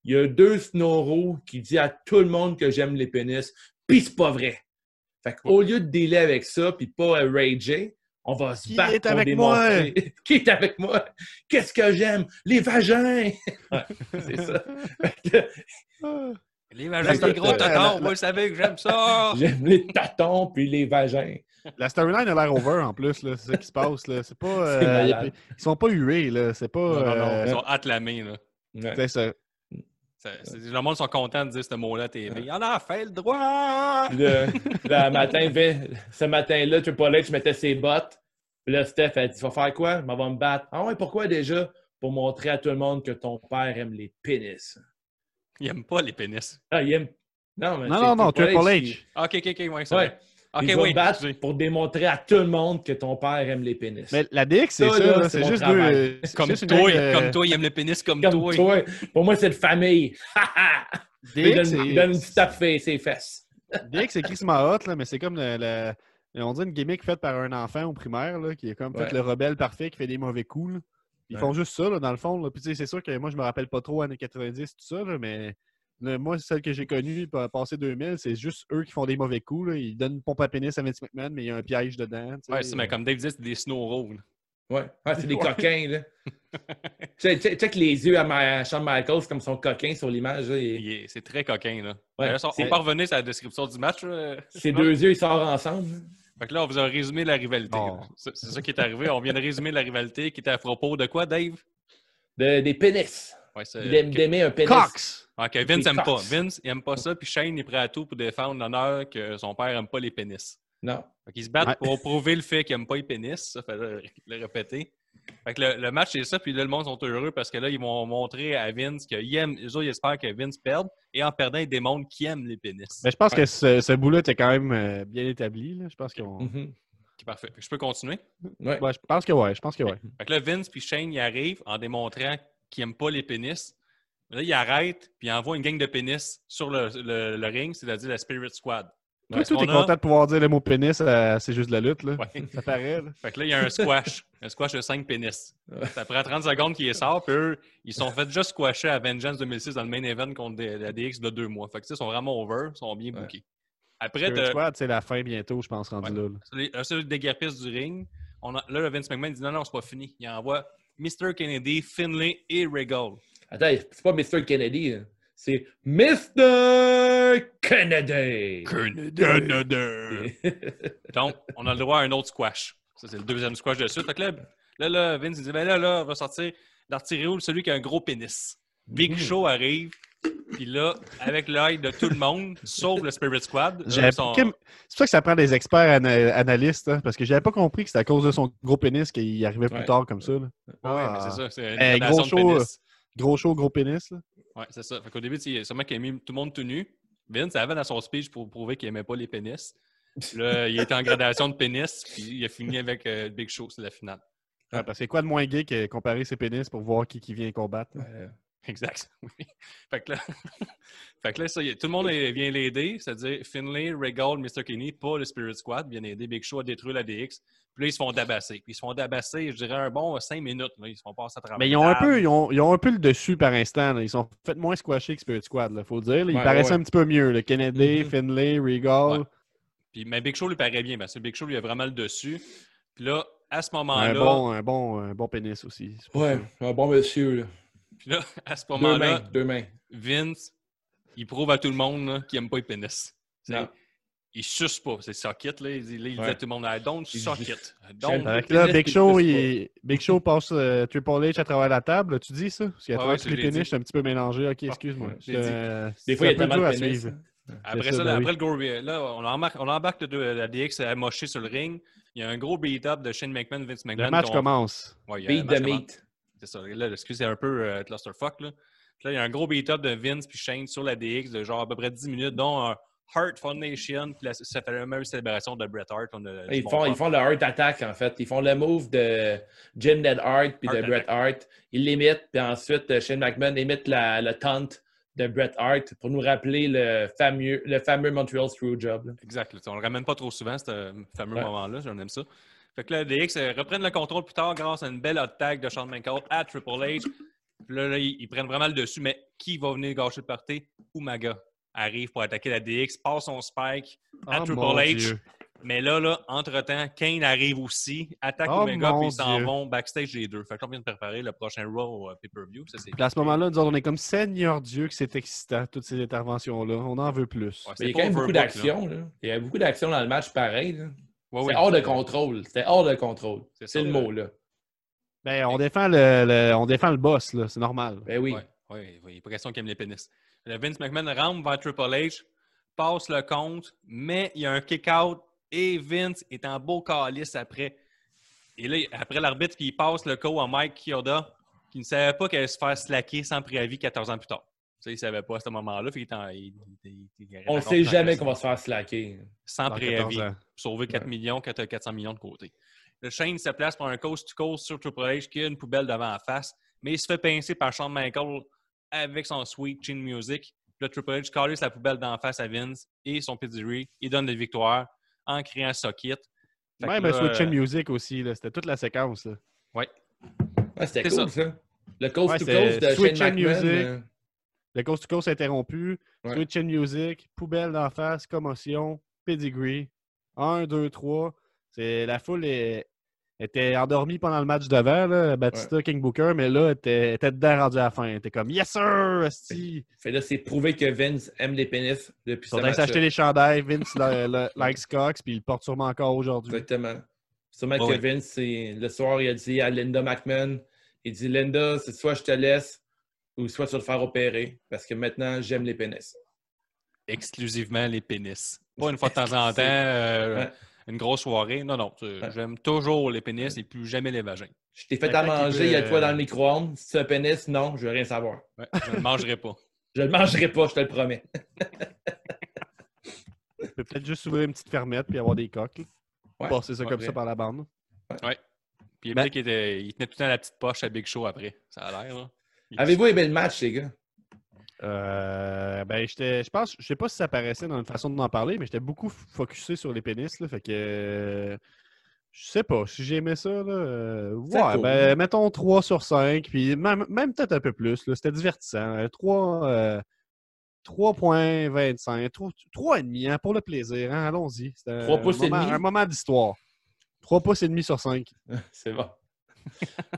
il y a deux snoraux qui disent à tout le monde que j'aime les pénis, pis c'est pas vrai. Fait qu'au lieu de délai avec ça, puis pas euh, rager, on va se Qui battre est pour avec démontrer. Qui est avec moi? Qu'est-ce que j'aime? Les vagins! Ouais, c'est ça. Fait que Les vagins, que, les gros tatons, vous le savez que j'aime ça. j'aime les tatons puis les vagins. La storyline a l'air over en plus, là. c'est ça qui se passe. Là. C'est pas, C'est euh, ils sont pas hués, là. C'est pas. Non, non, non, euh, ils sont acclamés. Là. Ouais. c'est ça. Le monde sont contents de dire ce mot-là TV. Il en a fait le droit! Là, là, matin, ce matin-là, Triple H mettait ses bottes. Puis là, Steph a dit Tu vas faire quoi? Je m'en vais me battre. Ah ouais, pourquoi déjà? Pour montrer à tout le monde que ton père aime les pénis. Il aime pas les pénis. Ah, il aime. Non, mais Non, non, non, Triple qui- H. Ah, Ok, ok, ok, ouais, c'est Ouais. vrai. Oui. battre pour démontrer à tout le monde que ton père aime les pénis. Mais la DX, c'est Ça, c'est juste deux. c'est Comme toi, de- comme toi, il aime le pénis comme, Comme toi. toi. Pour moi, c'est de famille. il DX, donne, donne une petite tape ses fesses. DX, c'est crissement hot, là, mais c'est comme le, le- on dit une gimmick faite par un enfant au primaire, là, qui est comme Ouais. fait le rebelle parfait qui fait des mauvais coups. là. Ils Ouais. font juste ça, là, dans le fond. Puis c'est sûr que moi, je me rappelle pas trop années 90, tout ça, là, mais moi, celle que j'ai connue, pa- passé 2000, c'est juste eux qui font des mauvais coups. Là. Ils donnent une pompe à pénis à Vince McMahon, mais il y a un piège dedans. Ouais, c'est mais comme Dave dit, c'est des snow rolls. Ouais, Ouais, c'est des Ouais. coquins, là. check, check- check les yeux à, ma, à Shawn Michaels comme son coquin sur l'image. C'est très coquin, là. Ouais, on c'est- peut revenir sur la description du match. Ses deux yeux, ils sortent ensemble. là. Fait que là, on vous a résumé la rivalité. Oh. C'est ça qui est arrivé. On vient de résumer la rivalité qui était à propos de quoi, Dave? De- des pénis. Ouais, d'aimer un pénis. Cox! Ok, Vince Des aime pas. Vince, il aime pas ça. Puis Shane est prêt à tout pour défendre l'honneur que son père aime pas les pénis. Non. Fait qu'ils se battent Ouais. pour prouver le fait qu'il aime pas les pénis. Ça fait le, le répéter. Fait que le, le match, c'est ça. Puis là, le monde sont heureux parce que là, ils vont montrer à Vince qu'ils aiment. Eux autres, ils espèrent que Vince perde. Et en perdant, ils démontrent qu'ils aiment les pénis. Mais je pense que ce, ce bout-là était quand même euh, bien établi. Là. Je pense qu'on. Mhm. Ok, parfait. Je peux continuer? Ouais. Ouais, je pense que ouais, je pense que ouais. Fait que là, Vince puis Shane, ils arrivent en démontrant qu'ils n'aiment pas les pénis. Là, ils arrêtent puis ils envoient une gang de pénis sur le, le- le ring, c'est-à-dire la Spirit Squad. Toi, qu'on a- content de pouvoir dire le mot pénis, euh, c'est juste de la lutte. Là. Ouais. Ça paraît. là. Fait que là, il y a un squash. un squash de 5 pénis. Ça prend 30 secondes qu'il sort, puis eux, ils sont fait juste squasher à Vengeance 2006 dans le main event contre des- la DX de deux mois. Fait que, tu sais, ils sont vraiment over, ils sont bien Ouais. bookés. Après, Spirit de, Squad, c'est la fin bientôt, je pense, rendu Ouais. là. là. sur le déguerpisse du ring, on a- là, le Vince McMahon dit non, non, c'est pas fini. Il envoie Mr. Kennedy, Finlay et Regal. Attends, c'est pas Mr. Kennedy. là. C'est Mr. Kennedy. Donc, on a le droit à un autre squash. Ça, c'est le deuxième squash de suite. Que là, là, là, Vince il dit ben là, là, on va sortir l'artillerie celui qui a un gros pénis. Big Mhm. Show arrive, Puis là, avec l'œil de tout le monde, sauf le Spirit Squad, C'est pour ça que ça prend des experts ana- analystes, hein, parce que j'avais pas compris que c'était à cause de son gros pénis qu'il arrivait plus Ouais. tard comme ça. là. Ouais, Ah. mais c'est ça. C'est une Eh, gradation gros de show, pénis. Gros show, gros pénis. là. Ouais, c'est ça. Fait qu'au début, c'est sûrement qu'il a mis tout le monde tout nu. Vince avait dans son speech pour prouver qu'il aimait pas les pénis. Là, il était en gradation de pénis, puis il a fini avec euh, Big Show, c'est la finale. Ouais, parce que c'est quoi de moins gay que comparer ses pénis pour voir qui, qui vient combattre? Ouais. Exact. Oui. Fait que là, fait que là ça, y est, tout le monde vient l'aider, c'est-à-dire Finlay, Regal, Mr. Kenny, pas le Spirit Squad, viennent aider Big Show à détruire la DX. Puis là, ils se font dabasser. Puis ils se font dabasser, je dirais, un bon 5 minutes. Là. Ils se font passer à travers. Mais ils ont, un peu, ils, ont, ils ont un peu le dessus par instant. là. Ils sont fait moins squashés que Spirit Squad, il faut le dire. là. Ils Ouais, paraissaient ouais. un petit peu mieux. là. Kennedy, Mhm. Finlay, Regal. Ouais. Puis, mais Big Show lui paraît bien, parce que Big Show lui a vraiment le dessus. Puis là, à ce un, moment-là, bon, un, bon, un bon pénis aussi. Ouais, un bon monsieur. Là. Puis là, à ce moment-là, mains, deux mains. Vince, il prouve à tout le monde qu'il aime pas les pénis. Il suce pas, c'est socket. Là. Il, dit- là, il dit à tout le monde, I don't suck it. I don't. là, Big Show, il- Big Show passe euh, Triple H à travers la table. Tu dis ça? Parce qu'à travers ouais, tous les pénis, je suis un petit peu mélangé. Ok, excuse-moi. dit. Euh, Des c'est fois, il y a de pénis. Après ça, ça, là, ben après le go, là, on embarque, on embarque le, la DX à mocher sur le ring. Il y a un gros beat-up de Shane McMahon, Vince McMahon. Le match commence. Ouais, Beat match the commence. meat. C'est ça. Là, excusez, c'est un peu euh, clusterfuck. Là. Puis là, il y a un gros beat-up de Vince puis Shane sur la DX de genre à peu près 10 minutes, dont un Heart Foundation. Puis là, ça fait la même célébration de Bret Hart. On a du Ils font, ils font le Heart Attack, en fait. Ils font le move de Jim Dead Hart puis de Bret Hart. Ils l'imitent, puis ensuite, euh, Shane McMahon imite la, le taunt de Bret Hart pour nous rappeler le fameux, le fameux Montreal Screwjob. Exact. On le ramène pas trop souvent, ce fameux Ouais. moment-là. J'en aime ça. Fait que là, DX euh, reprennent le contrôle plus tard grâce à une belle hot tag de Shawn Michaels à Triple H. Puis là, là, ils, ils prennent vraiment le dessus. Mais qui va venir gâcher le party? Umaga arrive pour attaquer la DX, passe son spike à Oh, Triple H. Dieu. Mais là, là, entre-temps, Kane arrive aussi, attaque Oh, Omega, puis ils s'en vont backstage les deux. Fait qu'on vient de préparer le prochain Raw au euh, pay-per-view. À ce moment-là, nous autres, on est comme Seigneur Dieu que c'est excitant, toutes ces interventions-là. On en veut plus. Ouais, Mais il y a quand même beaucoup d'action. là. Il y a beaucoup d'action dans le match, pareil. là. C'est oui. hors de contrôle. C'était hors de contrôle. C'est C'est ça, le mot, là. Ben, on défend le, le- on défend le boss, là. C'est normal. Ben oui. Il a pas question qu'il aime les pénis. Le Vince McMahon rentre vers Triple H, passe le compte, mais il y a un kick-out et Vince est en beau calice après. Et là, après l'arbitre qui passe le coup à Mike Kyoda, qui ne savait pas qu'elle allait se faire slacker sans préavis 14 ans plus tard. Ça, il ne savait pas à ce moment-là. fait il- il- il- On ne sait jamais qu'on va se faire slacker. Sans préavis. 14 ans. Sauver 4 Ouais. millions quand tu as 400 millions de côté. Le Shane se place pour un coast-to-coast sur Triple H qui a une poubelle devant la face, mais il se fait pincer par Shawn Michaels avec son sweet chin music. Le Triple H calisse la poubelle d'en face à Vince et son pedigree. Il donne la victoire en criant socket. Même là, un Switch euh, Music aussi. C'était toute la séquence, là. Ouais, c'était cool, ça. Le coast Ouais, to coast de Switch Shane and McMahon. Music. Le Coast to Coast interrompu, Ouais. Switch and Music, poubelle d'en face, commotion, pedigree. 1, 2, 3. C'est, la foule est- était endormie pendant le match d'avant, là, Batista, King Booker, mais là, elle était, était dedans rendu à la fin. Elle était comme Yes sir! Asti! Fait là, c'est prouvé que Vince aime les pénis depuis Ils match. s'acheter les chandails, Vince le- le- likes Cox, puis il le porte sûrement encore aujourd'hui. Exactement. Sûrement Ouais. que Vince, c'est- le soir, il a dit à Linda McMahon, il dit Linda, c'est soit je te laisse ou soit vas te faire opérer parce que maintenant, j'aime les pénis. exclusivement les pénis. Pas une fois de temps en temps, euh, Ouais. une grosse soirée. Non, non. Ouais. J'aime toujours les pénis et plus jamais les vagins. Je t'ai fait à il manger, il y a quoi euh, dans le micro-ondes. As un pénis, non, je veux rien savoir. Ouais, je ne mangerai pas. Je ne le mangerai pas, je te le promets. Il peut peut-être juste ouvrir une petite fermette puis avoir des coques. Ouais. Passer ça Ouais, comme vrai. ça par la bande. Puis il Ben- me dit qu'il était- il tenait tout le temps la petite poche à Big Show après. Ça a l'air, là. Avez-vous aimé le match, les gars? Euh, ben, je pense, je sais pas si ça paraissait dans une façon d'en parler, mais j'étais beaucoup focusé sur les pénis, là, fait que euh, je sais pas si j'aimais ça, là. euh, ouais, cool. ben, mettons 3 sur 5, puis même, même peut-être un peu plus, là, c'était divertissant. euh, 3, euh, 3.25, 3, 3,5 hein, pour le plaisir, hein, allons-y. C'était Trois pouces un et moment, demi? un moment d'histoire. 3 pouces et demi sur 5. C'est bon.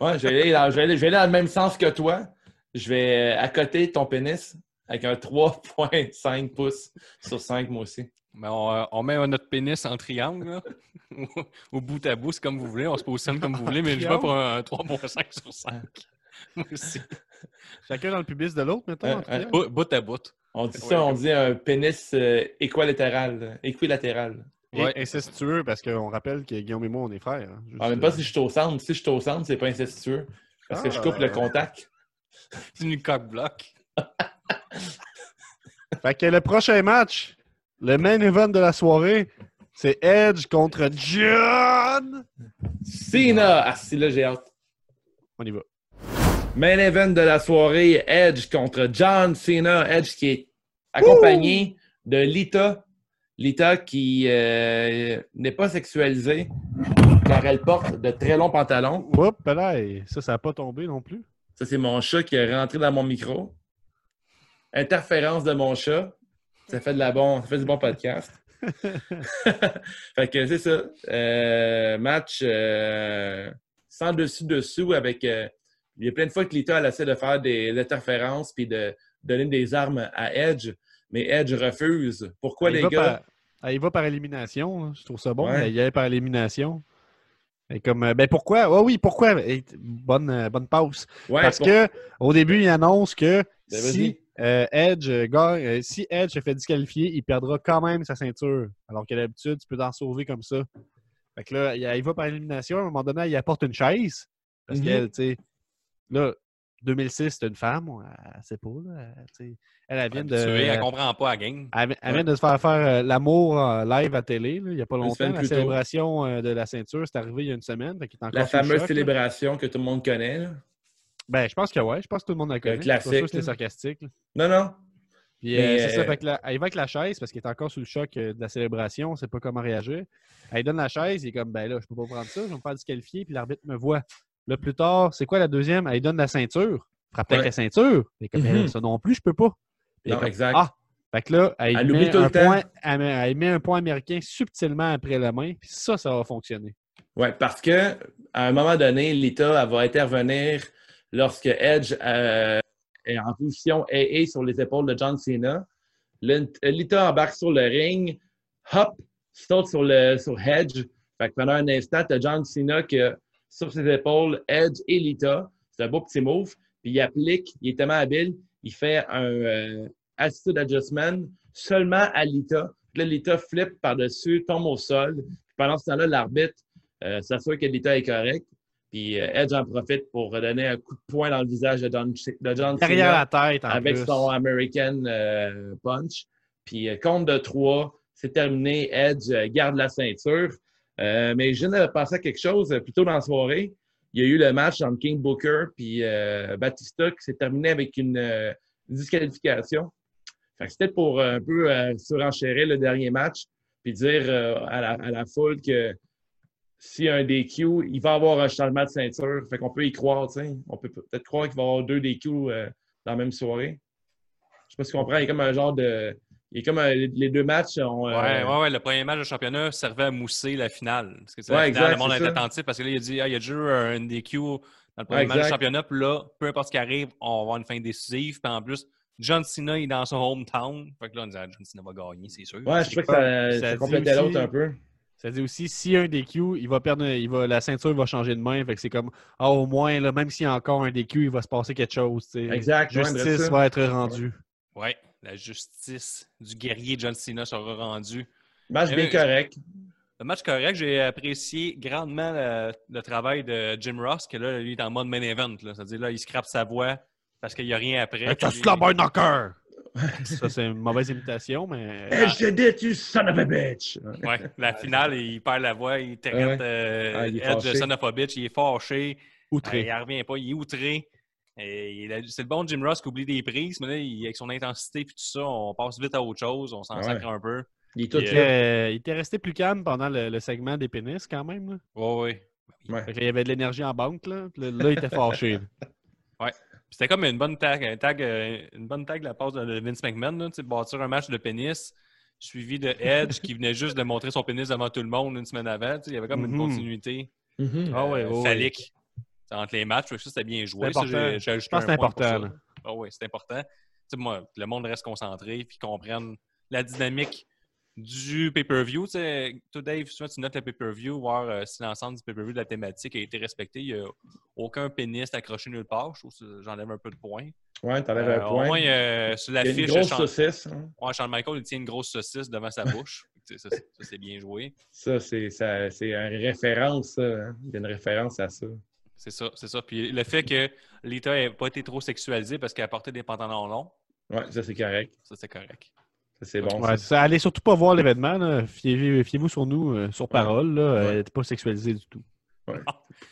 Ouais, je vais, aller dans, dans le même sens que toi. Je vais euh, accoter ton pénis avec un 3.5 pouces sur 5, moi aussi. Mais on, euh, on met notre pénis en triangle, là. au bout à bout, c'est comme vous voulez. On se positionne comme vous voulez, mais je vais pour un 3.5 sur 5. Moi aussi. Chacun dans le pubis de l'autre, mettons. Euh. Bout, à bout. On dit Ouais. ça, on dit un pénis euh, équilatéral. Équilatéral. Ouais. incestueux, parce qu'on rappelle que Guillaume et moi, on est frères. hein. Juste, En même pas si je suis au centre. Si je suis au centre, c'est pas incestueux. Parce que je Ah, coupe le contact. C'est une coque-bloc. Fait que le prochain match, le main event de la soirée, c'est Edge contre John. Cena! Ah, si là, j'ai hâte. On y va. Main event de la soirée, Edge contre John Cena. Edge qui est accompagné de Lita. Lita qui euh, n'est pas sexualisée car elle porte de très longs pantalons. Oups, là, ça, ça n'a pas tombé non plus. Ça, c'est mon chat qui est rentré dans mon micro. Interférence de mon chat. Ça fait, de la bon, ça fait du bon podcast. fait que c'est ça. Euh, match euh, sans dessus-dessous avec. euh, il y a plein de fois que Lita elle essaie de faire des interférences puis de donner des armes à Edge, mais Edge refuse. Pourquoi il les gars? Par, ah, il va par élimination. hein. Je trouve ça bon. Ouais. Il y par élimination. Et comme, euh, ben pourquoi? Oh oui, pourquoi? Et bonne, euh, bonne pause. Ouais, Parce pour- que au début, il annonce que Ben, si euh, Edge euh, si Edge se fait disqualifier, il perdra quand même sa ceinture. Alors que d'habitude, tu peux t'en sauver comme ça. Fait que là, il, il va par élimination. À un moment donné, il apporte une chaise. Parce qu'elle, tu sais, là, 2006, c'est une femme. Elle sait pas, là. Elle, tu sais, elle, elle vient de. Elle comprend pas la game. Elle, elle Ouais. vient de se faire faire euh, l'amour en live à télé, là, il n'y a pas longtemps. La célébration euh, de la ceinture, c'est arrivé il y a une semaine. fait est La sous le fameuse choc, là. célébration que tout le monde connaît. là. Ben, je pense que ouais, je pense que tout le monde la connaît. Classique, que c'était là. sarcastique. là. Non, non. Puis, Mais, euh, c'est ça, euh, fait que là, elle va avec la chaise parce qu'il est encore sous le choc euh, de la célébration, on sait pas comment réagir. Elle donne la chaise, il est comme, ben là, je peux pas prendre ça, je vais me faire disqualifier, puis l'arbitre me voit. Là, plus tard, c'est quoi la deuxième? Elle donne la ceinture. Frappe avec la ceinture. Est comme, Mhm. Ben, ça non plus, je peux pas. Non, comme, exact. Ah! Fait que là, elle, Elle met tout un point, elle, met, elle met un point américain subtilement après la main, puis ça, ça va fonctionner. Oui, parce que à un moment donné, Lita elle va intervenir lorsque Edge euh, est en position AA sur les épaules de John Cena. Lita embarque sur le ring, hop, saute sur, le, sur Edge. Fait que pendant un instant, tu as John Cena qui a sur ses épaules Edge et Lita. C'est un beau petit move. Puis il applique, il est tellement habile, il fait un euh, attitude adjustment seulement à Lita. Puis là, Lita flippe par-dessus, tombe au sol. Puis pendant ce temps-là, l'arbitre euh, s'assure que Lita est correct. Puis euh, Edge en profite pour donner un coup de poing dans le visage de John, de John Derrière la tête, en avec plus. son American euh, Punch. Puis compte de trois, c'est terminé. Edge garde la ceinture. Euh, mais je viens de penser à quelque chose euh, plus tôt dans la soirée. Il y a eu le match entre King Booker puis euh, Batista qui s'est terminé avec une euh, disqualification. C'était pour euh, un peu surenchérir le dernier match puis dire à, la, à la foule que s'il y a un DQ, il va avoir un changement de ceinture. Fait qu'on peut y croire, tu sais. On peut peut-être croire qu'il va y avoir deux DQ dans la même soirée. Je sais pas si tu comprends. Il y a comme un genre de. A comme un- les- deux matchs ont. euh, Ouais, ouais, ouais. Le premier match de championnat servait à mousser la finale. Parce que c'est la Ouais, finale, exact, le monde était ça. attentif parce que là, il a dit ah, il y a déjà eu un DQ dans le premier Ouais, match de championnat. Puis là, peu importe ce qui arrive, on va avoir une fin décisive. Puis en plus, John Cena est dans son hometown. Fait que là, on disait ah, John Cena va gagner, c'est sûr. Ouais, je sais que ça, Ça ça complétait l'autre un peu. Ça dit aussi, a un DQ, il va perdre, il va, la ceinture va changer de main. Fait que c'est comme, ah, au moins, là, même s'il y a encore un DQ, il va se passer quelque chose. tu sais. Exact. ouais, Justice va être rendue. Ouais, la justice du guerrier John Cena sera rendue. Match bien ben, correct. Le match correct, j'ai apprécié grandement le, le travail de Jim Ross, que là, lui, est en mode main event. C'est-à-dire, là, il scrape sa voix parce qu'il n'y a rien après. Tu la barre knocker! Ça, c'est une mauvaise imitation, mais. Hey, je did it, you son of a bitch! Ouais, la finale, il perd la voix, il traite Ouais. euh, Ah, Edge son of a bitch, il est fâché, Outré. Euh, il ne revient pas, il est outré. C'est le bon Jim Ross qui oublie des prises, mais là, il- avec son intensité et tout ça, on passe vite à autre chose, on s'en Ouais. sacre un peu. Il est tout Puis, Il était, il était resté plus calme pendant le, le segment des pénis, quand même. Là. Ouais. Que là, il y avait de l'énergie en banque. Là, là, là, il était fâché. là. C'était comme une bonne tag, un tag, euh, une bonne tag de la part de Vince McMahon, là, tu sais, bâtir un match de pénis, suivi de Edge qui venait juste de montrer son pénis devant tout le monde une semaine avant. Il y avait comme une Mhm. continuité. Ah euh, ouais, ouais. phallique entre les matchs. Ça, c'était bien joué. Ça, Je pense un que c'est important. Ah oui, c'est important. Moi, le monde reste concentré puis comprenne la dynamique du pay-per-view. Toi, Dave, souvent tu notes le pay-per-view, voir euh, si l'ensemble du pay-per-view de la thématique a été respecté. Il n'y a aucun pénis accroché nulle part. Je trouve que j'enlève un peu de points. Ouais, t'enlèves Euh, un au point. moins, euh, sur Il y a une l'affiche, grosse saucisse. hein. ouais, Shawn Michaels, il tient une grosse saucisse devant sa bouche. Ça, c'est- ça, c'est bien joué. Ça, c'est ça- c'est une référence, ça. hein. Il y a une référence à ça. C'est ça, c'est ça. Puis le fait que Lita n'ait pas été trop sexualisée parce qu'elle portait des pantalons longs, Ouais, ça, c'est correct. ça, c'est correct. Ça, c'est bon. Ouais, ça. ça, allez surtout pas voir l'événement. Fiez-vous sur nous, euh, sur parole. Là. Ouais. Elle n'était pas sexualisée du tout.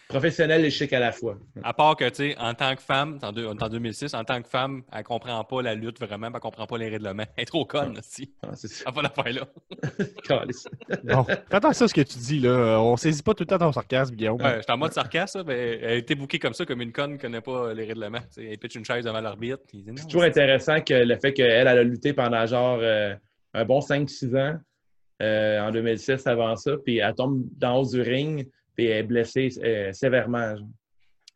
Professionnel et chic à la fois. À part que, tu sais, en tant que femme, en, deux- on est en 2006, en tant que femme, elle comprend pas la lutte vraiment, elle comprend pas les règlements. Elle est trop conne, aussi. Ah, c'est ça. Elle va la faire là. Bon, fais attention à ce que tu dis. là. On saisit pas tout le temps ton sarcasme, Guillaume. Ouais, j'étais en mode sarcasme, là, mais elle a été bookée comme ça, comme une conne qui connaît pas les règlements. Tu sais, elle pitch une chaise devant l'arbitre. non, C'est toujours intéressant que le fait qu'elle elle a lutté pendant genre euh, un bon 5-6 ans euh, en 2006 avant ça, puis elle tombe dans haut du ring, puis elle est blessée euh, sévèrement. genre.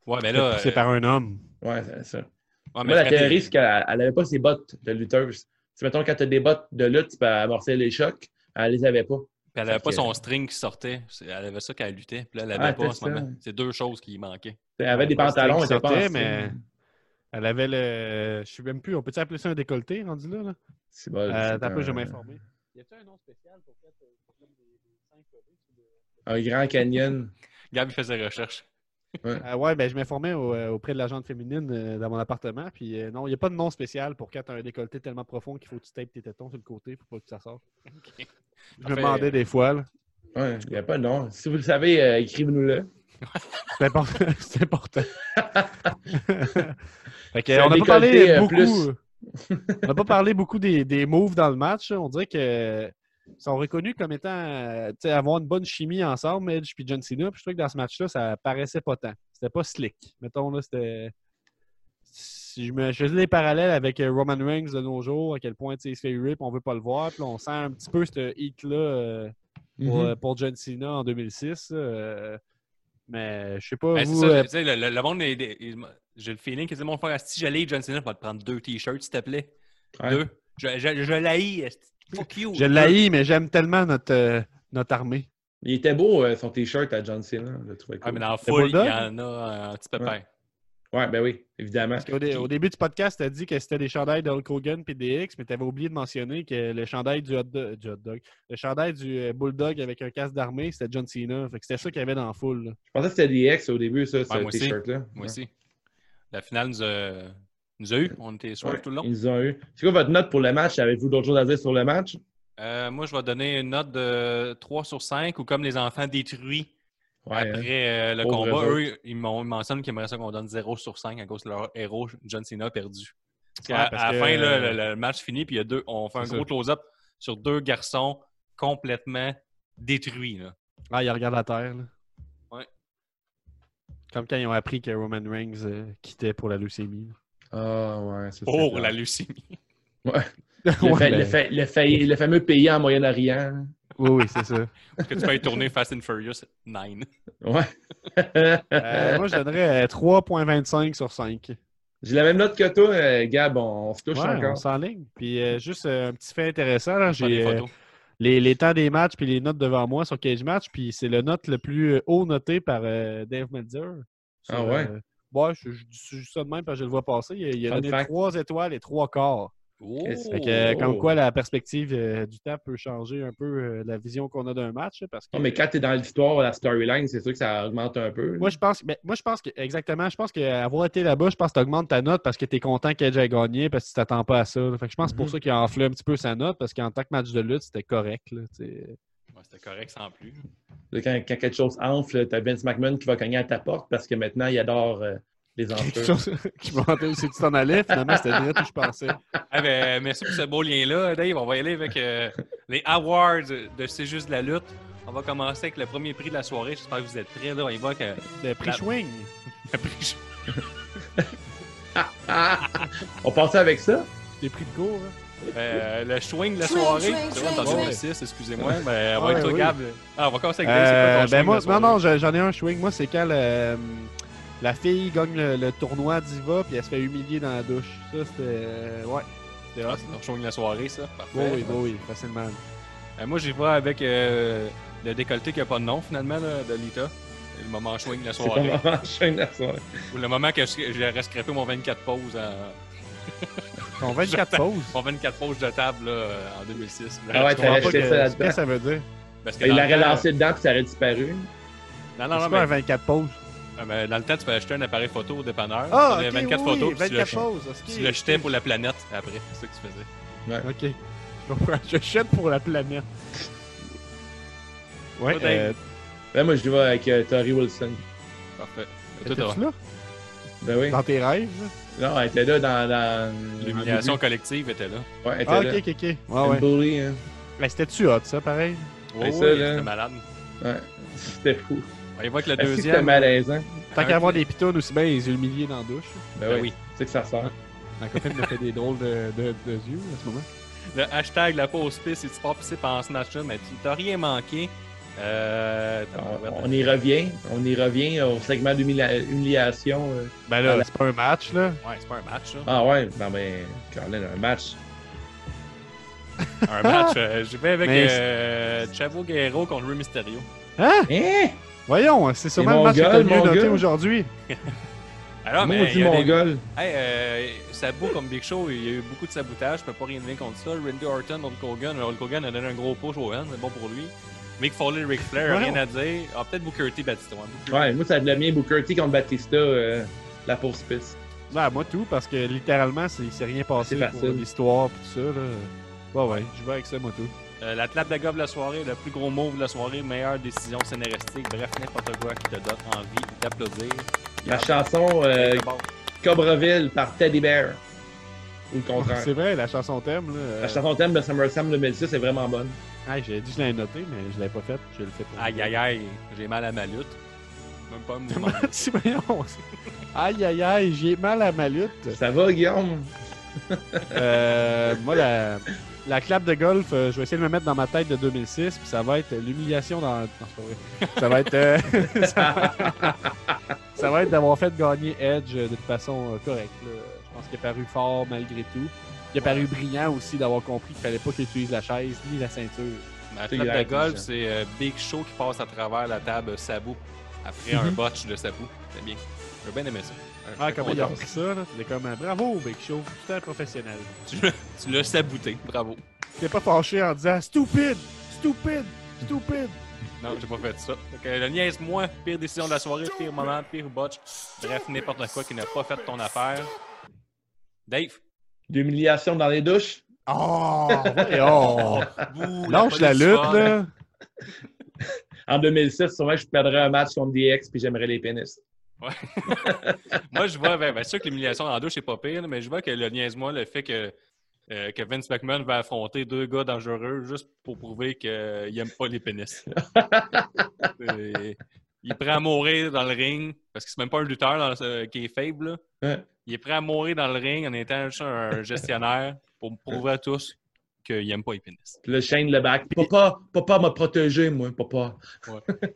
Ouais, mais C'est là. euh, par un homme. Ouais, c'est ça. ouais, mais Moi, la théorie, c'est qu'elle n'avait pas ses bottes de lutteuse. Si, mettons, quand tu as des bottes de lutte, tu peux amorcer les chocs. Elle les avait pas. Puis elle avait Fait pas que- son string qui sortait. C'est- Elle avait ça quand elle luttait. Puis là, elle Ah, l'avait pas en ce moment. C'est deux choses qui manquaient. Elle avait des pantalons, elle pas en sortait, string. mais- Elle avait le. Je sais même plus. On peut-tu appeler ça un décolleté rendu là? là? C'est bon, Euh, c'est T'as peu, je un, vais m'informer. Y a-t-il un nom spécial pour faire un grand canyon. Gab, il fait ses recherches. Euh, ouais, ben je m'informais euh, auprès de l'agente féminine euh, dans mon appartement. Puis euh, non, il n'y a pas de nom spécial pour quand tu as un décolleté tellement profond qu'il faut que tu tapes tes tétons sur le côté pour pas que ça sorte. Je me demandais des fois. là. Ouais, il n'y a pas de nom. Si vous le savez, euh, écrivez-nous-le. C'est important. C'est important. Fait que, on n'a pas parlé euh, beaucoup. plus. On n'a pas parlé beaucoup des, des moves dans le match. On dirait que sont reconnus comme étant euh, avoir une bonne chimie ensemble, Edge et John Cena. Puis je trouve que dans ce match-là, ça paraissait pas tant. C'était pas slick. Mettons là, c'était. Si je, me, je faisais des parallèles avec euh, Roman Reigns de nos jours, à quel point il se fait rip, on veut pas le voir. Puis là, on sent un petit peu ce hit-là euh, pour, Mhm. euh, pour John Cena en 2006. euh, mais je sais pas. Ben, c'est vous, ça, euh, le, le- le monde, est- est- est- j'ai le feeling que c'est mon frère. Si j'allais John Cena, je vais te prendre deux t-shirts, s'il te plaît. Ouais. Deux. Je, je, je l'haïs. esti. Fuck you. je l'haïs, mais j'aime tellement notre, euh, notre armée. Il était beau, euh, son t-shirt à John Cena. Je le trouvais Ah, cool. mais dans la Le foule, il y en a un petit peu Ouais. Ouais, ben oui, évidemment. Parce qu'au dé- au début du podcast, tu as dit que c'était des chandails de Hulk Hogan et des X, mais tu avais oublié de mentionner que le chandail du hot, do- du hot dog, le chandail du euh, Bulldog avec un casque d'armée, c'était John Cena. Fait que c'était ça qu'il y avait dans la foule. là. Je pensais que c'était des ex au début, ça, ce moi aussi. t-shirt-là. Moi Ouais. aussi. La finale nous a, nous a eu. On était sur Ouais, tout le long. Ils nous ont eu. C'est quoi votre note pour le match? Avez-vous d'autres choses à dire sur le match? Euh, moi, je vais donner une note de 3 sur 5 ou comme les enfants détruits Ouais, après hein. euh, le combat. eux Eux, ils m'ont- ils mentionnent qu'ils aimeraient ça qu'on donne 0 sur 5 à cause de leur héros, John Cena, perdu. Parce qu'à Ouais, parce à la fin, là, le, le match finit, puis il y a deux, on fait un gros close-up sur deux garçons complètement détruits. Là. Ah, il regarde la terre. là. Ouais. Comme quand ils ont appris que Roman Reigns euh, quittait pour la leucémie. Ah, ouais. ça, c'est Pour la leucémie. Le, Ouais, fa- ben, le fa- le fa- le fameux pays en Moyen-Orient. Oui, oui, c'est ça. que tu peux tourner Fast and Furious 9. Ouais. Euh, moi, je donnerais euh, 3.25 sur 5. J'ai la même note que toi, euh, Gab. On, on se touche Ouais, on encore. s'enligne. Puis euh, juste euh, un petit fait intéressant, j'ai euh, photos. les, les temps des matchs puis les notes devant moi sur Cage Match, puis c'est le note le plus euh, haut noté par euh, Dave Meltzer. Sur, Ah ouais? euh, ouais, je, je, je dis ça de même parce que je le vois passer. Il, a- il a donné fact. 3 étoiles et 3 quarts. Oh! Fait que, comme quoi la perspective euh, du temps peut changer un peu euh, la vision qu'on a d'un match. Parce que, Non, mais quand tu es dans l'histoire, la storyline, c'est sûr que ça augmente un peu. moi, je pense, ben, moi, je pense que, exactement, je pense qu'avoir été là-bas, je pense que tu augmentes ta note parce que tu es content qu'Edge ait gagné parce que tu t'attends pas à ça. là. Fait que je pense pour Mhm. ça qu'il a enflé un petit peu sa note parce qu'en tant que match de lutte, c'était correct. là. Ouais, C'était correct sans plus. Quand quelque chose enfle, tu as Vince McMahon qui va cogner à ta porte parce que maintenant, il adore euh, les chose qui m'a entendu si tu t'en allais, finalement, c'était direct où je pensais. Ah ben, merci pour ce beau lien-là, Dave. On va y aller avec euh, les awards de C'est juste de la lutte. On va commencer avec le premier prix de la soirée. J'espère que vous êtes prêts. Là. On y va avec euh, Le prix La- Schwing. le prix. On passait avec ça? Des prix de cours. hein. Euh, le swing de la soirée. swing, C'est vrai, on est en swing. 2006, excusez-moi. Ben, on va toi, oui. Gab. Ah, on va commencer avec Dave. Euh, ben moi, non, non, je- j'en ai un swing. Moi, c'est quand le- la fille gagne le, le tournoi Diva puis elle se fait humilier dans la douche. Ça, c'était. euh, ouais. C'était Ah, hot. swing de la soirée, ça. Parfait. Oui, oui, oui, oui, facilement. Euh, moi, j'y vais avec euh, le décolleté qui n'a pas de nom, finalement, là, de Lita. Le moment swing de la C'est pas soirée. vraiment chaîne la soirée. Ou le moment que j'ai scrappé mon 24 pauses en, Ton 24 pauses. mon 24 pauses de table là, en 2006. Ah ouais, pas acheté ça là-dedans. que ça veut dire? Parce que Il le l'aurait lancé dedans puis ça aurait disparu. Non, non, C'est non, pas un mais, 24 pauses. Ah, mais dans le temps, tu peux acheter un appareil photo au dépanneur. Ah, tu ok, prenais 24 oui, photos, puis tu le, 24 pauses. ok, tu le jetais pour la planète après. C'est ça que tu faisais. Ok. Je jette pour la planète. Ouais, Toi, euh, Là, moi, je vais avec euh, Tori Wilson. Parfait. Tout étais-tu là? Ben oui. Dans tes rêves? là? Non, elle était là dans. dans L'illumination en collective était là. Ouais, elle était Ah, là. ok, ok, ok. Ouais, ouais. bully, hein. Mais c'était-tu hot, ça, pareil? Oh, Mais oui, ça, là- c'était malade. Ouais. C'était fou. Le Est-ce que C'était deuxième. malaisant? Tant qu'à avoir des pitons aussi bien les humilier dans la douche. Ben, Ben oui. oui. C'est que ça sort. Ma copine me fait des drôles de, de, de yeux à ce moment. Le hashtag la pause piste, et tu pars pisser pendant ce match-là, mais tu t'as rien manqué. Euh, t'as- On, on y revient. On y revient au segment d'humiliation. euh. Ben là, c'est pas un match, là. Ouais, c'est pas un match, ça. Ah ouais, non mais Caroline, un match. Un match. euh, je vais avec Mais euh, Chavo Guerrero contre Rey Mysterio. Hein? Hein? Voyons, c'est sûrement le match que t'as le mieux noté aujourd'hui. Alors, mais Maudit il y a des- mongol. Hey, euh, Sabu comme Big Show, il y a eu beaucoup de sabotage, je peux pas rien dire contre ça. Randy Orton, Hulk Hogan, Hulk Hogan a donné un gros push au c'est bon pour lui. Mick Foley, Ric Flair, Ouais. rien à dire. Ah, peut-être Booker T, Batista. T. Ouais, moi ça devient Booker T contre Batista, euh, la pause piste. Ben, moi tout, parce que littéralement, c'est- il s'est rien passé pour l'histoire pis tout ça, là. Ouais, ouais, je vais avec ça, moi tout. Euh, la clap de gobe de la soirée, le plus gros move de la soirée, meilleure décision scénaristique, bref, n'importe quoi qui te donne envie d'applaudir. La Garde- chanson euh, Cobreville par Teddy Bear. Ou le contraire. C'est vrai, la chanson thème, là. euh, La chanson thème de SummerSlam 2006 est vraiment bonne. hey, j'ai dit que je l'avais noté, mais je l'avais pas faite. Je le fais pour Aïe aïe aïe, j'ai mal à ma lutte. Même pas un mouvement. Si, voyons. Aïe, aïe, aïe, j'ai mal à ma lutte. Ça va, Guillaume? Euh, moi, la, la clap de golf, euh, je vais essayer de me mettre dans ma tête de 2006, puis ça va être l'humiliation dans. Non, c'est pas vrai. Ça va être. euh, ça, ça va être d'avoir fait gagner Edge euh, de façon euh, correcte. là. Je pense qu'il a paru fort malgré tout. Il a paru brillant aussi d'avoir compris qu'il fallait pas qu'il utilise la chaise ni la ceinture. C'est clap de golf, c'est euh, Big Show qui passe à travers la table Sabu après un Mhm. botch de Sabu. C'est bien. J'ai bien aimé ça. Ah, J'étais comment il a content. repris ça, là? C'était comme un bravo, Big Show. Tout un professionnel. Tu l'as- Tu l'as sabouté, bravo. T'es pas fâché en disant stupide, stupide, stupide. Non, j'ai pas fait ça. Donc, euh, le niaise-moi, pire décision de la soirée, pire moment, pire botch. Bref, n'importe quoi qui n'a pas fait ton affaire. Dave? L'humiliation dans les douches. Oh. Bouh, Lâche la lutte, là. En 2006, sûrement je perdrais un match contre DX puis j'aimerais les pénis. Moi, je vois, ben, ben, sûr que l'humiliation en douche, c'est pas pire, mais je vois que le niaise-moi, le fait que, euh, que Vince McMahon va affronter deux gars dangereux juste pour prouver qu'il aime pas les pénis. Il est prêt à mourir dans le ring, parce que c'est même pas un lutteur dans qui est faible. là. Ouais. Il est prêt à mourir dans le ring en étant juste un gestionnaire pour prouver à tous qu'il aime pas les pénis. Le Shane le back. Papa, papa m'a protégé, moi, papa.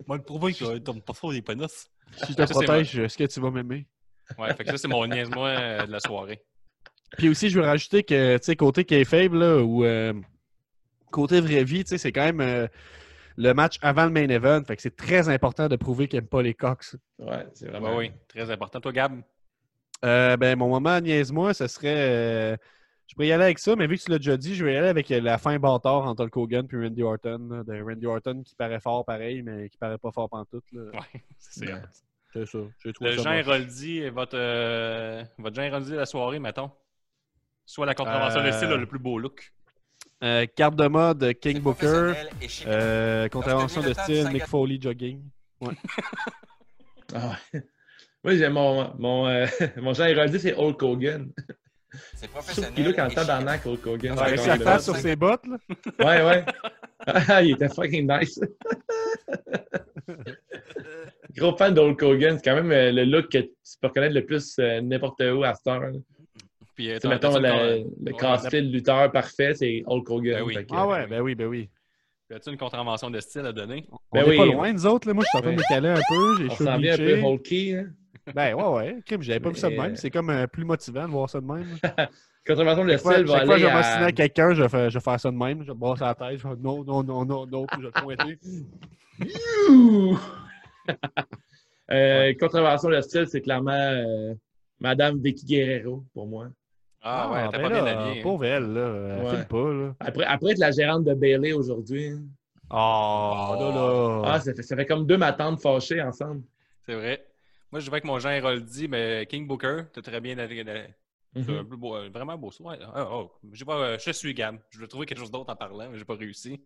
Moi, le prouver qu'il aime pas ça les pénis. Si je te protège, est-ce que tu vas m'aimer? Ouais, fait que ça, c'est mon niaise-moi euh, de la soirée. Puis aussi, je veux rajouter que, tu sais, côté qui est faible, là, ou euh, côté vraie vie, tu sais, c'est quand même euh, le match avant le main event. Fait que c'est très important de prouver qu'il n'aime pas les cox. Ouais, c'est Ouais, vraiment. oui, très important. Toi, Gab? Euh, ben, mon moment, niaise-moi, ce serait. Je pourrais y aller avec ça, mais vu que tu l'as déjà dit, je vais y aller avec euh, la fin bâtard entre Hulk Hogan et Randy Orton. là, de Randy Orton qui paraît fort pareil, mais qui paraît pas fort pantoute. Là. Ouais, c'est Ouais. hot. C'est ça. Le ça Jean. Héroldi votre, euh, votre Jean Héroldi de la soirée, mettons. Soit la contravention de Euh, style a le plus beau look. Euh, carte de mode King Booker. Euh, contravention de style à- Foley jogging. Ah ouais. Moi, j'ai mon, mon, euh, mon Jean Héroldi, c'est Hulk Hogan. C'est professionnel. en et temps chic. d'arnaque, Hulk Hogan. Ouais, sur ses bottes, là. Ouais, ouais. Ah, il était fucking nice. Gros fan de Hulk Hogan, c'est quand même euh, le look que tu peux reconnaître le plus euh, n'importe où à cette heure. là. Puis, euh, C'est mettons le, le ouais, lutteur parfait, c'est Hulk Hogan. Ben oui. Fait que, Ah ouais, ben oui, ben oui. As-tu une contravention de style à donner? On Ben est oui. pas loin, nous autres. Là. Moi, je suis en train de Oui. me caler un peu. J'ai On chaud s'en vient un peu. Hulky. hein. Ben ouais, ouais. Crime, j'avais pas vu ça de même. C'est comme euh, plus motivant de voir ça de même. Chaque fois, style va chaque fois que je aller à... à quelqu'un, je vais, faire, faire ça de même. Je vais brasser la tête. Je vais non, non, non, non, non. Puis je vais le pointer. Euh, Contravention de style, c'est clairement euh, Madame Vicky Guerrero pour moi. Ah, ouais, t'as ben pas bien là, habillé. hein. Pauvre elle, là. Elle Ouais. file pas, là. Après, après être la gérante de Bailey aujourd'hui. Oh, là, là. Ah, ça fait, ça fait comme deux matantes fâchées ensemble. C'est vrai. Moi, je vais avec mon Jean Héroldi, mais King Booker, t'as très bien Mhm. peu beau, euh, vraiment beau. Ouais. Ah, oh. J'ai pas, euh, je suis Gab. Je veux trouver quelque chose d'autre en parlant, mais j'ai pas réussi.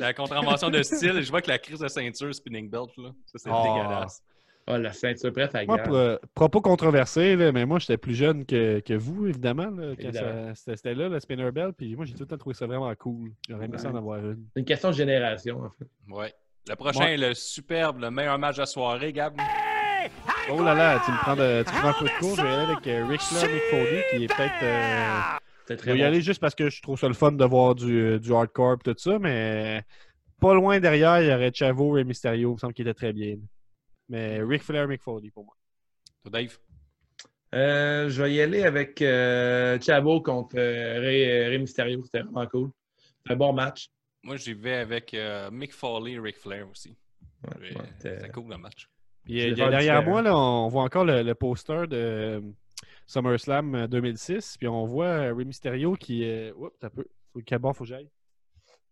La contravention de style, je vois que la crise de ceinture spinning belt, là, ça c'est Oh. dégueulasse. Ah, la ceinture prête à pour, euh, propos controversé, là, mais moi, j'étais plus jeune que, que vous, évidemment, là, quand c'était là, le spinner bell, puis moi, j'ai tout le temps trouvé ça vraiment cool. J'aurais aimé ça en avoir une. C'est une question de génération, en fait. Ouais. Le prochain Ouais. est le superbe, le meilleur match de la soirée, Gab. Oh là là, tu me prends, de, tu me prends un coup de cours, je vais y aller avec euh, Ric Flair, Mick Foley, qui est peut-être... euh, je vais y bon. aller juste parce que je trouve ça le fun de voir du, du hardcore et tout ça, mais pas loin derrière, il y aurait Chavo et Mysterio, il me semble qu'il était très bien. Mais Ric Flair, Mick Foley pour moi. Toi, Dave? Euh, je vais y aller avec euh, Chavo contre euh, Rey, Rey Mysterio. C'était vraiment cool. Un bon match. Moi, j'y vais avec euh, Mick Foley et Ric Flair aussi. Ouais, Ouais, ouais, c'était- C'était cool le match. Puis, euh, derrière différent. moi, là, on voit encore le, le poster de euh, SummerSlam euh, 2006. Puis on voit euh, Rey Mysterio qui. Euh... Oups, t'as peu. Faut, que- bon, faut que j'aille?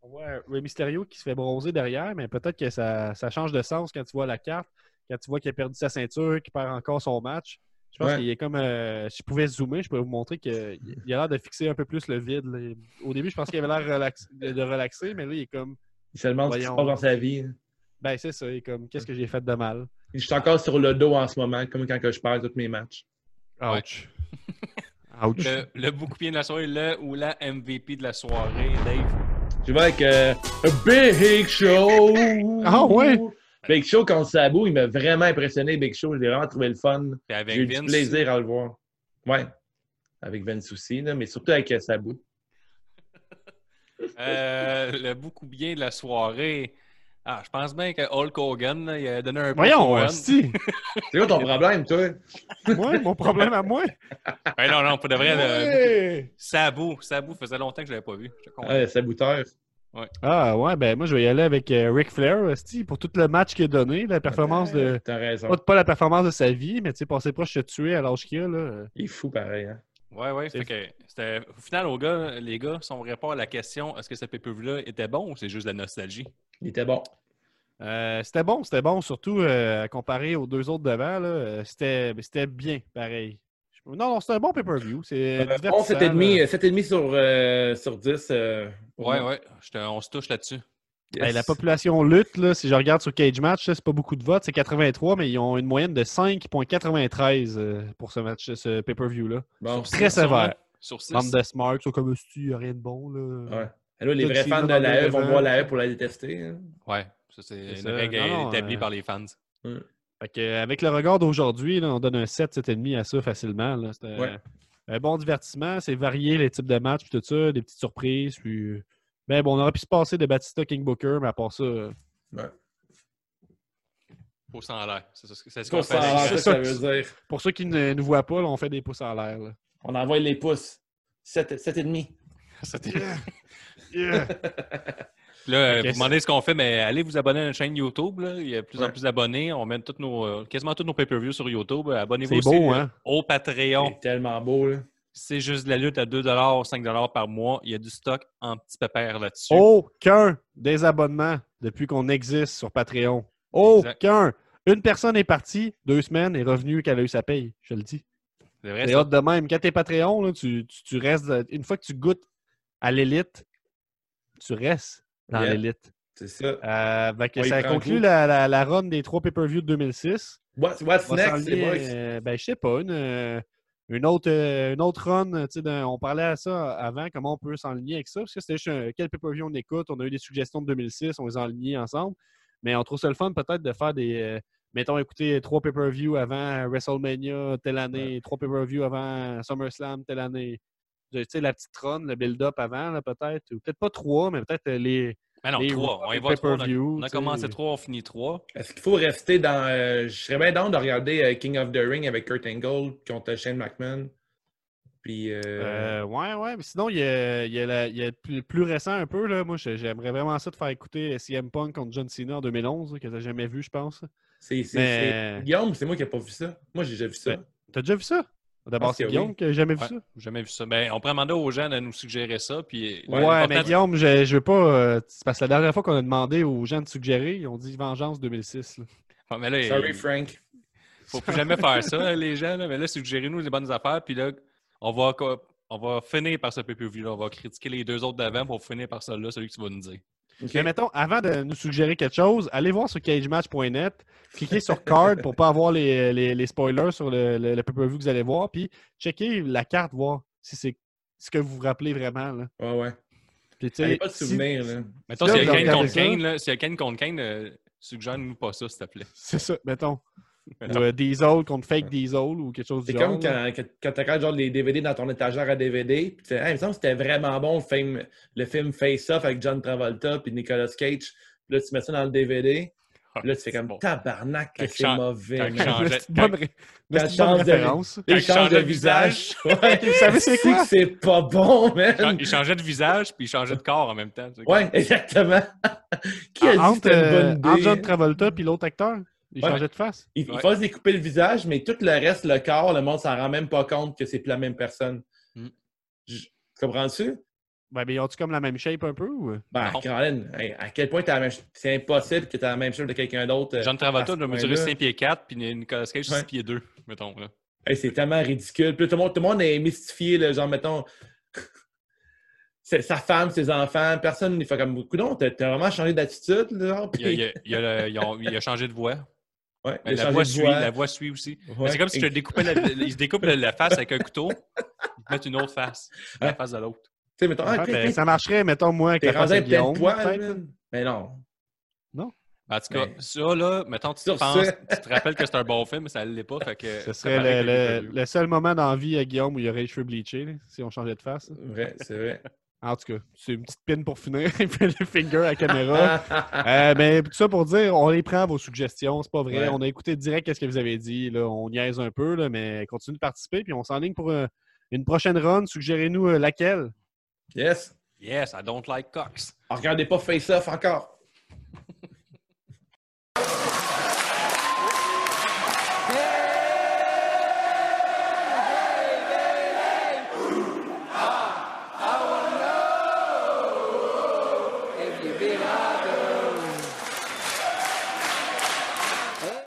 On voit euh, Rey Mysterio qui se fait bronzer derrière, mais peut-être que ça, ça change de sens quand tu vois la carte, quand tu vois qu'il a perdu sa ceinture, qu'il perd encore son match. Je pense Ouais. qu'il est comme. euh, si je pouvais zoomer, je pourrais vous montrer qu'il il a l'air de fixer un peu plus le vide. là. Au début, je pense qu'il avait l'air relax- de relaxer, mais là, il est comme. Il se demande ce qui se passe dans sa vie. Ben, c'est ça. Il est comme. Qu'est-ce que j'ai fait de mal? Je suis encore sur le dos en ce moment, comme quand que je perds tous mes matchs. Ouch. Ouch. Le, le beaucoup bien de la soirée, le ou la MVP de la soirée, Dave? Je vais avec euh, Big Show. Ah ouais? Big Show contre Sabu, il m'a vraiment impressionné, Big Show. Je l'ai vraiment trouvé le fun. Avec J'ai eu du plaisir à le voir. Ouais. Avec Vince aussi, là, mais surtout avec Sabu. Euh, le beaucoup bien de la soirée. Ah, je pense bien que Hulk Hogan, là, il a donné un Voyons, Hogan. hostie. C'est quoi ton problème, toi? Moi, mon problème à moi. Ben non, non, pour de vrai, le- Ouais. Sabu, Sabu, faisait longtemps que je l'avais pas vu. Ah, Sabuteur. Ah ouais, ben moi je vais y aller avec euh, Ric Flair, hostie, pour tout le match qu'il a donné, la performance de. T'as raison. Pas, pas la performance de sa vie, mais tu sais, passer proche de tuer à l'âge qu'il a, là. Il est fou pareil. Hein? Ouais, ouais. Fait que c'était. Au final, au gars, les gars, si on répond à la question est-ce que ce pay-per-view-là était bon ou c'est juste de la nostalgie? Il était bon. Euh, c'était bon, c'était bon, surtout euh, comparé aux deux autres devant, là. euh, C'était c'était bien, pareil. Je- Non, non, c'était un bon pay-per-view. C'est Euh, bon, divertissant, 7,5 là. euh, 7,5 sur, euh, sur 10. euh, pour Ouais, ouais. On se touche là-dessus. Yes. Ben, la population lutte, là, si je regarde sur Cage Match, c'est pas beaucoup de votes, c'est 83, mais ils ont une moyenne de 5,93 euh, pour ce match, ce pay-per-view-là. Bon, très sévère. Sur 6. Bande de smarts, sont comme il n'y a rien de bon. Là. ouais. Là, les vrais fans de dans la le E vont voir la E pour la détester. hein. Ouais. Ça, c'est C'est une ça. règle établie euh, par les fans. Fait que, euh, avec le regard d'aujourd'hui, là, on donne un 7, 7,5 à ça facilement. là. C'était Ouais. un bon divertissement. C'est varié les types de matchs, puis tout ça, des petites surprises. Puis, euh, ben, bon, on aurait pu se passer de Batista King Booker, mais à part ça, euh, Ouais. Pouce en l'air. C'est ce qu'on fait. ça, c'est ça, veut dire? pour ceux qui ne nous voient pas, là, on fait des pouces en l'air. là. On envoie les pouces. 7,5. C'était- Yeah. Là, vous demandez ce qu'on fait, mais allez vous abonner à notre chaîne YouTube. Là. Il y a de plus en plus d'abonnés. On met toutes nos, euh, quasiment tous nos pay-per-views sur YouTube. Abonnez-vous C'est aussi beau, euh, hein? au Patreon. C'est tellement beau, là. C'est juste de la lutte à 2 5 par mois. Il y a du stock en petit pépère là-dessus. Aucun désabonnement depuis qu'on existe sur Patreon. Aucun. Une personne est partie, deux semaines, est revenue qu'elle a eu sa paye. Je le dis. C'est vrai, de même. Quand t'es Patreon, là, tu, tu, tu restes. Une fois que tu goûtes à l'élite, tu restes dans Yeah. l'élite. C'est ça. Euh, que Ouais, ça conclut la, la, la run des trois pay-per-views de 2006. What's, next, s'enligner, les boys? euh, ben, je sais pas, une, euh, une, autre, euh, une autre run. tu sais, d'un- On parlait à ça avant, comment on peut s'enligner avec ça. Parce que c'était juste un- quel pay-per-view on écoute. On a eu des suggestions de 2006, on les a enlignés ensemble. Mais on trouve ça le fun peut-être de faire des. euh, mettons, écouter trois pay-per-views avant WrestleMania telle année, trois pay-per-views avant SummerSlam telle année. Tu sais, la petite run, le build-up avant, là, peut-être. Ou peut-être pas trois, mais peut-être euh, les, Mais non, Les 3. On y Raw, va 3. On a, on tu commencé 3, on finit 3. Est-ce qu'il faut rester dans. euh, je serais bien down de regarder euh, King of the Ring avec Kurt Angle contre Shane McMahon. Puis. euh, Euh, ouais, ouais. Mais sinon, il y a, il y a, la- il y a le plus, plus récent un peu. Là. Moi, j'ai- j'aimerais vraiment ça de faire écouter CM Punk contre John Cena en 2011, là, que t'as jamais vu, je pense. c'est, c'est- mais- c'est- Guillaume, c'est moi qui n'ai pas vu ça. Moi, j'ai déjà vu ça. Ben, T'as déjà vu ça? D'abord, pense c'est que Guillaume qui a jamais vu Ouais, ça? j'ai jamais vu ça. Ben, on pourrait demander aux gens de nous suggérer ça. Puis, Ouais, Ouais, mais Guillaume, je, je veux pas. euh, c'est parce que la dernière fois qu'on a demandé aux gens de suggérer, ils ont dit Vengeance 2006. là. Ouais, mais là, Sorry, il- Frank. faut plus jamais faire ça, les gens. là. Mais là, suggérez-nous des bonnes affaires. Puis là, on va, on va finir par ce là. On va critiquer les deux autres d'avant pour finir par celui-là, celui que tu vas nous dire. Mais mettons, avant de nous suggérer quelque chose, allez voir sur cagematch.net, cliquez sur card pour pas avoir les, les- les spoilers sur le, le, le pay-per-view que vous allez voir, puis checkez la carte, voir si c'est ce que vous vous rappelez vraiment. Là. Ouais, ouais. Puis, tu sais, pas de si- souvenir, là. Mettons, Là, s'il y vous a Kane regardez contre ça. Kane, là, s'il y a Kane contre Kane, euh, suggère-nous pas ça, s'il te plaît. C'est ça, mettons. Ou, euh, Diesel contre Fake Diesel ou quelque chose du C'est genre. comme là. quand, quand, quand tu regardes genre, les DVD dans ton étagère à DVD, puis tu fais, Hey, il me semble que c'était vraiment bon le film, le film Face Off avec John Travolta puis Nicolas Cage. Puis là, tu mets ça dans le DVD. Puis là, tu fais comme Bon. tabarnak, que c'est chan- mauvais. quand C'est c'est change de- référence. Il change de visage. Ouais. Vous savez c'est quoi? que c'est pas bon, man. Il changeait de visage puis il changeait de corps en même temps. tu sais. Ouais, exactement. Qui a dit que entre, c'était une euh, bonne idée? entre John Travolta et l'autre acteur, il Ouais. changeait de face. Il, il Ouais. faut se découper le visage, mais tout le reste, le corps, le monde s'en rend même pas compte que c'est plus la même personne. Mm. Je- comprends-tu? Ben, mais ils ont-tu comme la même shape un peu? Ou... Ben, Non. Caroline, hey, à quel point t'as la même... c'est impossible que tu as la même chose de quelqu'un d'autre. John Travolta doit mesurer point-là. 5 pieds 4 puis Nicolas Cage 6 Ouais. pieds 2, mettons. Là. Hey, c'est tellement ridicule. Puis tout, le monde, tout le monde est mystifié, là, genre, mettons, sa femme, ses enfants, personne ne fait comme beaucoup. Non, t'as t'as vraiment changé d'attitude, Il, a, puis- il a- il a le- ils ont- il a changé de voix. Ouais, Mais il a la, voix suit, la voix suit aussi. Mais Ouais. C'est comme si tu découpais la, il se découpe la, la face avec un couteau, ils te mettent une autre face, la Ouais. face de l'autre. Tu sais, mettons, ah, Chris, ben, ça marcherait, mettons, moi, avec la face de Guillaume. de poils, peut-être, man. Mais non. En tout cas, Mais- ça, là, mettons, tu, Sur penses, ce- tu te rappelles que c'est un bon film, mais ça ne l'est pas. Fait que Ce serait le, le- seul moment dans la vie à Guillaume où il y aurait les cheveux bleachés, là, si on changeait de face. Vrai, c'est vrai. En tout cas, c'est une petite pin pour finir. Il fait le finger à la caméra. Euh, ben, tout ça pour dire, on les prend vos suggestions, c'est pas vrai. Ouais. On a écouté direct ce que vous avez dit. Là, on niaise un peu, là, mais continuez de participer. Puis on s'enligne pour euh, une prochaine run. Suggérez-nous euh, laquelle? yes. Yes, I don't like cocks. Regardez pas Face Off encore.